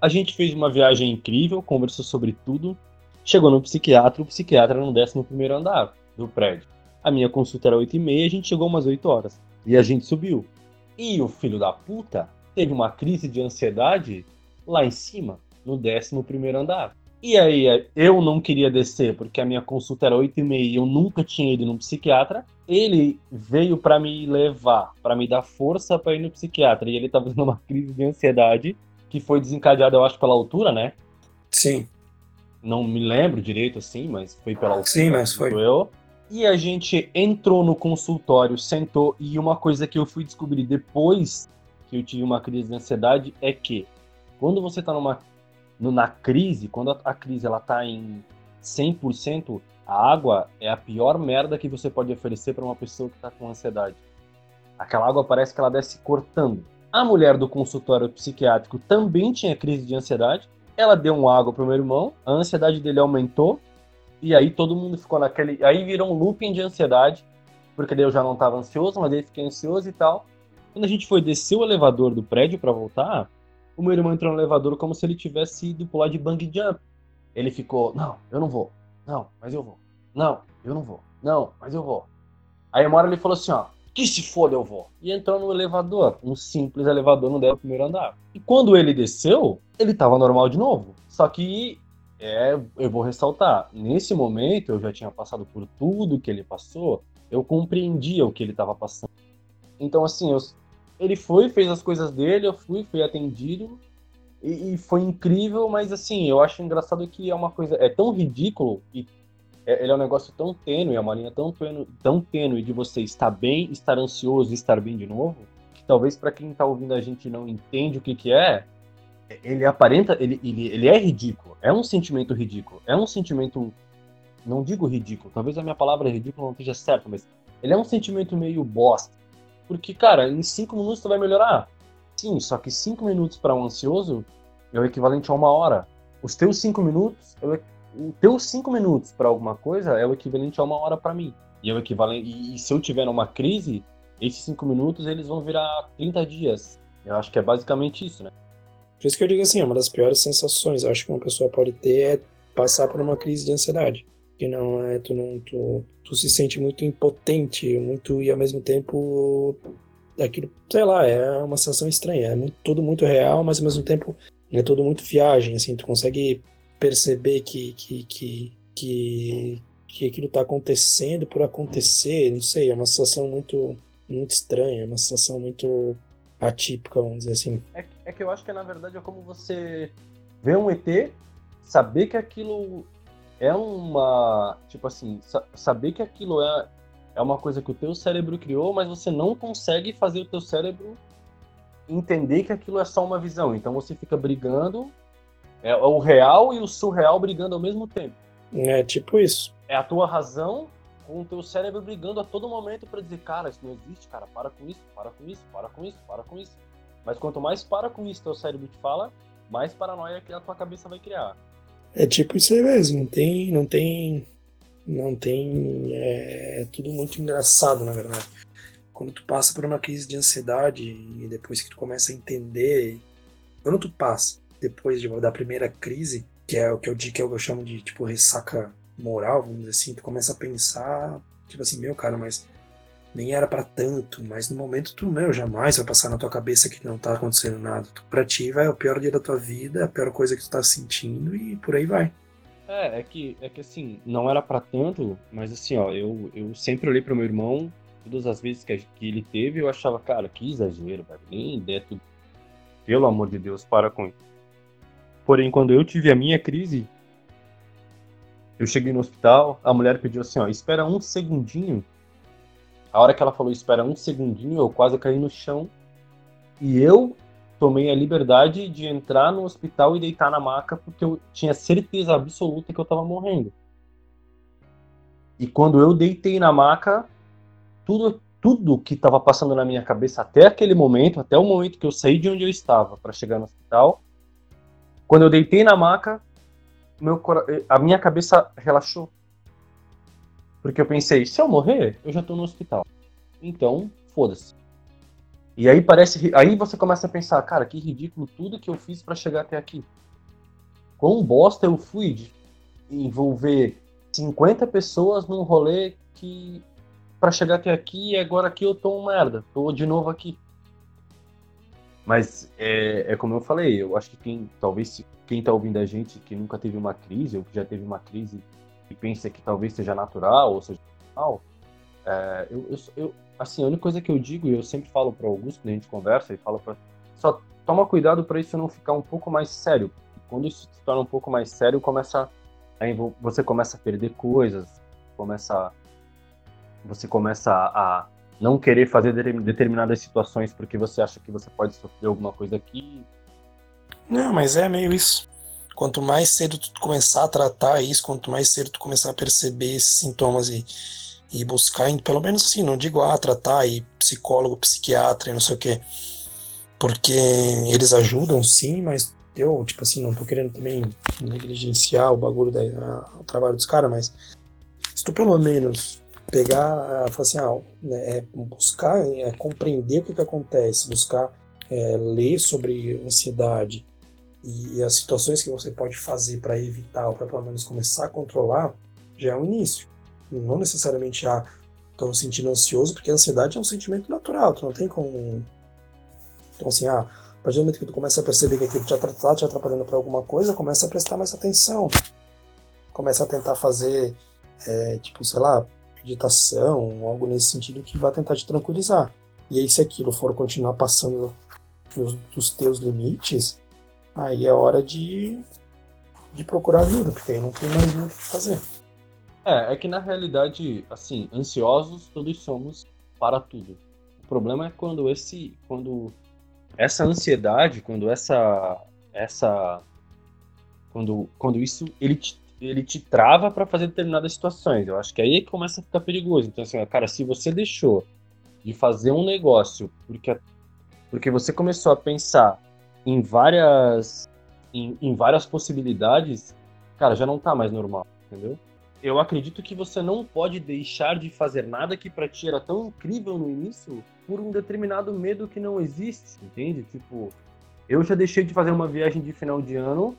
A gente fez uma viagem incrível, conversou sobre tudo. Chegou no psiquiatra, o psiquiatra era no 11 andar do prédio. A minha consulta era 8 e meia, a gente chegou umas 8 horas. E a gente subiu. E o filho da puta teve uma crise de ansiedade lá em cima, no 11 andar. E aí, eu não queria descer porque a minha consulta era 8 e meia e eu nunca tinha ido no psiquiatra. Ele veio para me levar, para me dar força para ir no psiquiatra. E ele tava tendo uma crise de ansiedade que foi desencadeada, eu acho, pela altura, né? Sim. Não me lembro direito assim, mas foi pela altura. Sim, mas foi. Eu. E a gente entrou no consultório, sentou, e uma coisa que eu fui descobrir depois que eu tive uma crise de ansiedade é que quando você tá numa no, na crise, quando a, a crise ela tá em 100%, a água é a pior merda que você pode oferecer para uma pessoa que tá com ansiedade. Aquela água parece que ela desce cortando. A mulher do consultório psiquiátrico também tinha crise de ansiedade. Ela deu uma água pro meu irmão, a ansiedade dele aumentou, e aí todo mundo ficou naquele. Aí virou um looping de ansiedade, porque daí eu já não tava ansioso, mas aí fiquei ansioso e tal. Quando a gente foi descer o elevador do prédio para voltar, o meu irmão entrou no elevador como se ele tivesse ido pular de bang jump. Ele ficou, não, eu não vou. Não, mas eu vou. Não, eu não vou. Não, mas eu vou. Aí uma hora ele falou assim, ó, que se foda eu vou. E entrou no elevador, um simples elevador no 11 primeiro andar. E quando ele desceu, ele tava normal de novo. Só que é, eu vou ressaltar, nesse momento eu já tinha passado por tudo que ele passou, eu compreendia o que ele estava passando. Então, assim, eu, ele foi, fez as coisas dele, eu fui, fui atendido, e, e, foi incrível, mas assim, eu acho engraçado que é uma coisa, é tão ridículo, e é, ele é um negócio tão tênue, é uma linha tão tênue, tão tênue de você estar bem, estar ansioso estar bem de novo, que talvez para quem tá ouvindo a gente não entende o que que é, ele aparenta, ele, ele, ele é ridículo, é um sentimento ridículo, é um sentimento, não digo ridículo, talvez a minha palavra ridículo não esteja certa, mas ele é um sentimento meio bosta, porque, cara, em cinco minutos tu vai melhorar. Sim, só que cinco minutos para um ansioso é o equivalente a uma hora. Os teus cinco minutos, é o, o teus cinco minutos para alguma coisa é o equivalente a uma hora para mim. E é o equivalente. E, e se eu tiver numa crise, esses cinco minutos eles vão virar 30 dias. Eu acho que é basicamente isso, né? Por isso que eu digo assim, é uma das piores sensações, acho que uma pessoa pode ter é passar por uma crise de ansiedade. Que não é, tu não, tu, tu se sente muito impotente, muito, e ao mesmo tempo, aquilo, sei lá, é uma sensação estranha, é muito, tudo muito real, mas ao mesmo tempo é tudo muito viagem, assim, tu consegue perceber que, que, que, que, que aquilo tá acontecendo por acontecer, não sei, é uma sensação muito, muito estranha, é uma sensação muito atípica, vamos dizer assim. É, é que eu acho que na verdade é como você ver um ET, saber que aquilo é uma. Tipo assim, sa saber que aquilo é, é uma coisa que o teu cérebro criou, mas você não consegue fazer o teu cérebro entender que aquilo é só uma visão. Então você fica brigando, é o real e o surreal brigando ao mesmo tempo. É tipo isso. É a tua razão com o teu cérebro brigando a todo momento para dizer, cara, isso não existe, cara, para com isso, para com isso, para com isso, para com isso. Mas quanto mais para com isso teu cérebro te fala, mais paranoia que a tua cabeça vai criar. É tipo isso aí mesmo, não tem, não tem, não tem, é, é tudo muito engraçado na verdade. Quando tu passa por uma crise de ansiedade e depois que tu começa a entender, quando tu passa depois de, da primeira crise, que é o que eu digo que eu chamo de tipo ressaca moral, vamos dizer assim, tu começa a pensar, tipo assim, meu cara, mas nem era para tanto, mas no momento tu, meu, jamais vai passar na tua cabeça que não tá acontecendo nada. Pra ti vai é o pior dia da tua vida, a pior coisa que tu tá sentindo e por aí vai. É, é que, é que assim, não era para tanto, mas assim, ó, eu, eu sempre olhei pro meu irmão, todas as vezes que, que ele teve, eu achava, cara, que exagero, velho, nem ideia tudo. Pelo amor de Deus, para com isso. Porém, quando eu tive a minha crise, eu cheguei no hospital, a mulher pediu assim, ó, espera um segundinho. A hora que ela falou espera um segundinho, eu quase caí no chão. E eu tomei a liberdade de entrar no hospital e deitar na maca porque eu tinha certeza absoluta que eu tava morrendo. E quando eu deitei na maca, tudo tudo que estava passando na minha cabeça até aquele momento, até o momento que eu saí de onde eu estava para chegar no hospital, quando eu deitei na maca, meu, a minha cabeça relaxou. Porque eu pensei, se eu morrer, eu já estou no hospital. Então, foda-se. E aí parece. Aí você começa a pensar, cara, que ridículo tudo que eu fiz para chegar até aqui. Quão bosta eu fui de envolver 50 pessoas num rolê que. para chegar até aqui e agora aqui eu tô um merda. Tô de novo aqui. Mas é, é como eu falei, eu acho que quem talvez quem está ouvindo a gente que nunca teve uma crise ou que já teve uma crise pensa que talvez seja natural ou seja normal, é, eu, eu, eu, assim a única coisa que eu digo e eu sempre falo para Augusto quando a gente conversa e falo para só toma cuidado para isso não ficar um pouco mais sério. Quando isso se torna um pouco mais sério, começa a, você começa a perder coisas, começa você começa a não querer fazer determinadas situações porque você acha que você pode sofrer alguma coisa aqui. Não, mas é meio isso. Quanto mais cedo tu começar a tratar isso, quanto mais cedo tu começar a perceber esses sintomas e, e buscar, pelo menos assim, não digo ah, tratar e psicólogo, psiquiatra e não sei o quê, porque eles ajudam sim, mas eu, tipo assim, não tô querendo também negligenciar o bagulho da, o trabalho dos caras, mas se tu pelo menos pegar, falar assim, ah, né, é buscar, é compreender o que, que acontece, buscar é, ler sobre ansiedade e, e, as situações que você pode fazer para evitar ou para pelo menos começar a controlar, já é um início. Não necessariamente, ah, estou sentindo ansioso, porque a ansiedade é um sentimento natural, tu não tem como. Então, assim, ah, A partir do momento que tu começa a perceber que aquilo te tá te atrapalhando para alguma coisa, começa a prestar mais atenção. Começa a tentar fazer, é, tipo, sei lá, meditação, algo nesse sentido que vai tentar te tranquilizar. E aí, se aquilo for continuar passando dos teus limites, aí é hora de, de procurar ajuda, porque aí não tem mais o que fazer. É, é que na realidade, assim, ansiosos todos somos para tudo. O problema é quando esse, quando essa ansiedade, quando essa, essa, quando, quando isso ele te, ele te trava para fazer determinadas situações. Eu acho que aí começa a ficar perigoso. Então assim, cara, se você deixou de fazer um negócio porque porque você começou a pensar em várias em, em várias possibilidades, cara, já não tá mais normal, entendeu? eu acredito que você não pode deixar de fazer nada que para ti era tão incrível no início por um determinado medo que não existe, entende? Tipo, eu já deixei de fazer uma viagem de final de ano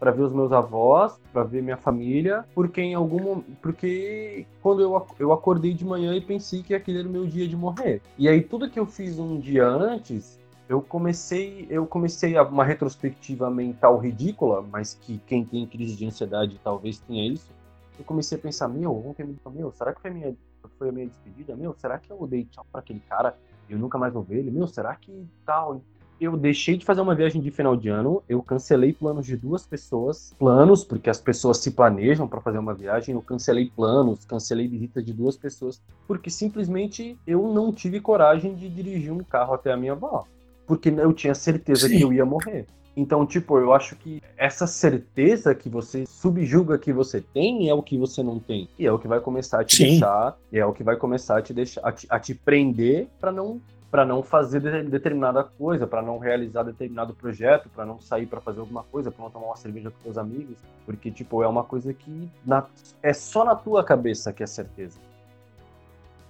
para ver os meus avós, para ver minha família, porque em algum porque quando eu, eu acordei de manhã e pensei que aquele era o meu dia de morrer. E aí tudo que eu fiz um dia antes, eu comecei, eu comecei uma retrospectiva mental ridícula, mas que quem tem crise de ansiedade talvez tenha isso eu comecei a pensar, meu, ontem me meu, será que foi a minha, foi a minha despedida? Meu, será que eu dei tchau para aquele cara eu nunca mais vou ver ele? Meu, será que tal? Eu deixei de fazer uma viagem de final de ano, eu cancelei planos de duas pessoas, planos, porque as pessoas se planejam para fazer uma viagem, eu cancelei planos, cancelei visitas de duas pessoas, porque simplesmente eu não tive coragem de dirigir um carro até a minha avó, porque eu tinha certeza Sim. que eu ia morrer. Então, tipo, eu acho que essa certeza que você subjuga que você tem é o que você não tem. E é o que vai começar a te Sim. deixar, é o que vai começar a te deixar, a te, a te prender para não para não fazer determinada coisa, para não realizar determinado projeto, para não sair para fazer alguma coisa, para não tomar uma cerveja com seus amigos, porque tipo é uma coisa que na, é só na tua cabeça que é certeza.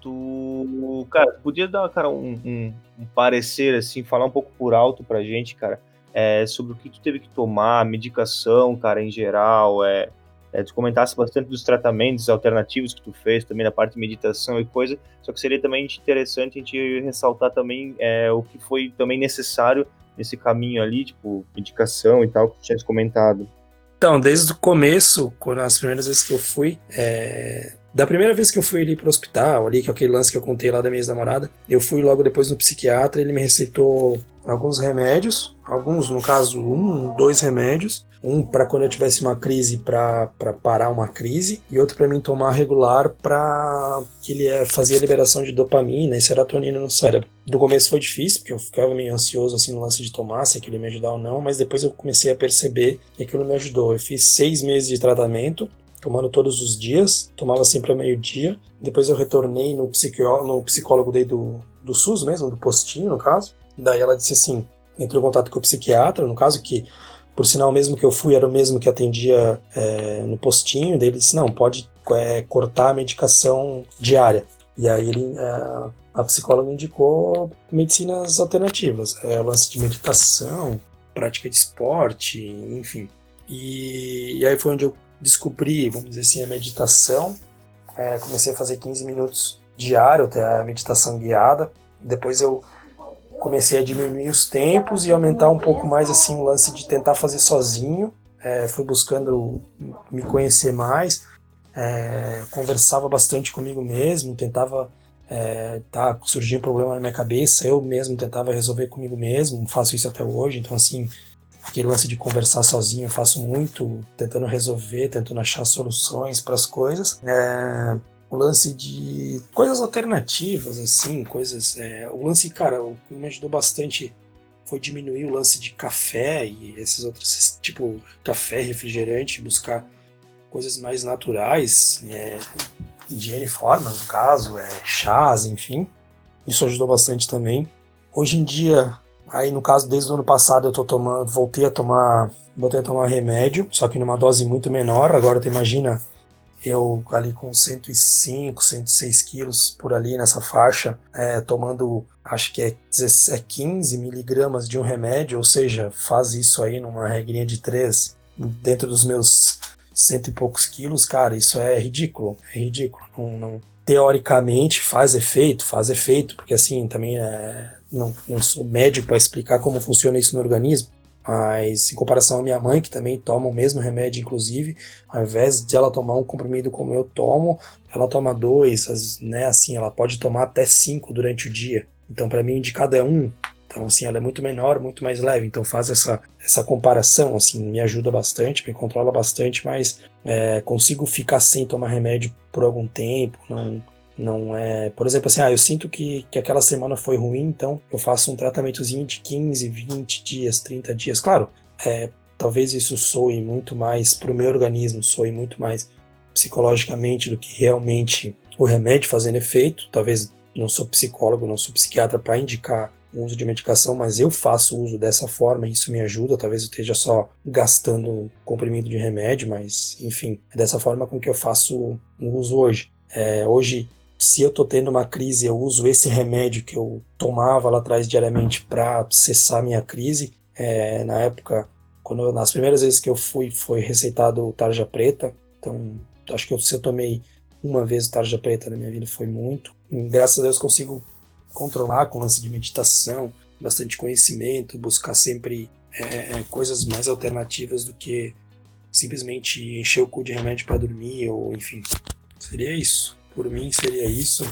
Tu, cara, podia dar, cara, um, um, um parecer assim, falar um pouco por alto pra gente, cara, é, sobre o que tu teve que tomar, medicação, cara, em geral, é, é, tu comentasse bastante dos tratamentos alternativos que tu fez, também na parte de meditação e coisa, só que seria também interessante a gente ressaltar também é, o que foi também necessário nesse caminho ali, tipo, medicação e tal, que tu tinha comentado. Então, desde o começo, quando as primeiras vezes que eu fui, é, da primeira vez que eu fui ali pro hospital, ali, que é aquele lance que eu contei lá da minha ex-namorada, eu fui logo depois no psiquiatra, ele me receitou alguns remédios, alguns, no caso, um, dois remédios, um para quando eu tivesse uma crise para parar uma crise e outro para mim tomar regular para que ele é, fazia liberação de dopamina e serotonina no cérebro. Do começo foi difícil, porque eu ficava meio ansioso assim no lance de tomar, se aquilo ia me ajudar ou não, mas depois eu comecei a perceber que aquilo me ajudou. Eu fiz seis meses de tratamento, tomando todos os dias, tomava sempre ao meio-dia. Depois eu retornei no, no psicólogo daí do, do SUS mesmo, do postinho, no caso. Daí ela disse assim, entrou em contato com o psiquiatra, no caso que, por sinal, mesmo que eu fui, era o mesmo que atendia é, no postinho. Daí ele disse, não, pode é, cortar a medicação diária. E aí ele, é, a psicóloga indicou medicinas alternativas, é, lance de meditação, prática de esporte, enfim. E, e aí foi onde eu descobri, vamos dizer assim, a meditação. É, comecei a fazer 15 minutos diário, até a meditação guiada. Depois eu comecei a diminuir os tempos e aumentar um pouco mais assim o lance de tentar fazer sozinho. É, fui buscando me conhecer mais, é, conversava bastante comigo mesmo, tentava é, tá surgindo um problema na minha cabeça, eu mesmo tentava resolver comigo mesmo, faço isso até hoje, então assim aquele lance de conversar sozinho eu faço muito, tentando resolver, tentando achar soluções para as coisas. É, o lance de coisas alternativas, assim, coisas. É, o lance, cara, o que me ajudou bastante foi diminuir o lance de café e esses outros, tipo, café, refrigerante, buscar coisas mais naturais, é, N formas, no caso, é, chás, enfim. Isso ajudou bastante também. Hoje em dia, Aí, no caso, desde o ano passado, eu tô tomando, voltei a tomar, voltei a tomar remédio, só que numa dose muito menor. Agora, tu imagina, eu ali com 105, 106 quilos por ali nessa faixa, é, tomando, acho que é, 15 é miligramas de um remédio, ou seja, faz isso aí numa regrinha de 3, dentro dos meus cento e poucos quilos, cara, isso é ridículo, é ridículo. Não, não, teoricamente faz efeito, faz efeito, porque assim, também é, não, não sou médico para explicar como funciona isso no organismo, mas em comparação à minha mãe, que também toma o mesmo remédio, inclusive, ao invés de ela tomar um comprimido como eu tomo, ela toma dois, né? Assim, ela pode tomar até cinco durante o dia. Então, para mim, de cada um, então, assim, ela é muito menor, muito mais leve. Então, faz essa, essa comparação, assim, me ajuda bastante, me controla bastante, mas é, consigo ficar sem tomar remédio por algum tempo, não, não é, por exemplo, assim, ah, eu sinto que, que aquela semana foi ruim, então eu faço um tratamentozinho de 15, 20 dias, 30 dias. Claro, é, talvez isso soe muito mais para o meu organismo, soe muito mais psicologicamente do que realmente o remédio fazendo efeito. Talvez não sou psicólogo, não sou psiquiatra para indicar o uso de medicação, mas eu faço uso dessa forma e isso me ajuda. Talvez eu esteja só gastando comprimido de remédio, mas enfim, é dessa forma com que eu faço o uso hoje. É, hoje se eu tô tendo uma crise, eu uso esse remédio que eu tomava lá atrás diariamente para cessar minha crise. É, na época, quando nas primeiras vezes que eu fui, foi receitado tarja preta. Então, acho que eu, se eu tomei uma vez tarja preta na minha vida foi muito. E, graças a Deus consigo controlar com lance de meditação, bastante conhecimento, buscar sempre é, é coisas mais alternativas do que simplesmente encher o cu de remédio para dormir ou enfim. Seria isso. Por mim seria isso.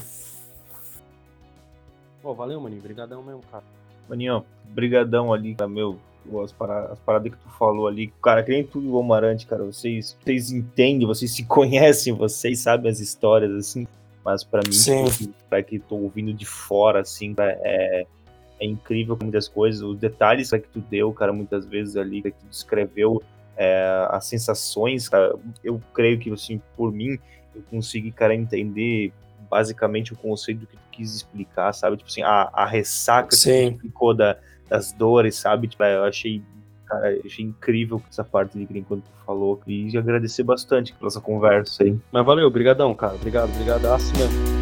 Pô, valeu, maninho. Obrigadão mesmo, cara. Maninho, brigadão ali, meu. As paradas, as paradas que tu falou ali, cara, que nem tu e o Omarante, cara, vocês, vocês entendem, vocês se conhecem, vocês sabem as histórias, assim, mas para mim, Sim. para que tô ouvindo de fora, assim, é, é incrível muitas coisas, os detalhes que tu deu, cara, muitas vezes ali, que tu descreveu, é, as sensações, cara, eu creio que, assim, por mim, eu consegui, cara, entender basicamente o conceito que tu quis explicar, sabe? Tipo assim, a, a ressaca Sim. que tu explicou da, das dores, sabe? Tipo, eu achei, cara, achei incrível essa parte de enquanto tu falou. E agradecer bastante pela essa conversa aí. Mas valeu, brigadão, cara. Obrigado, obrigado. Assim mesmo.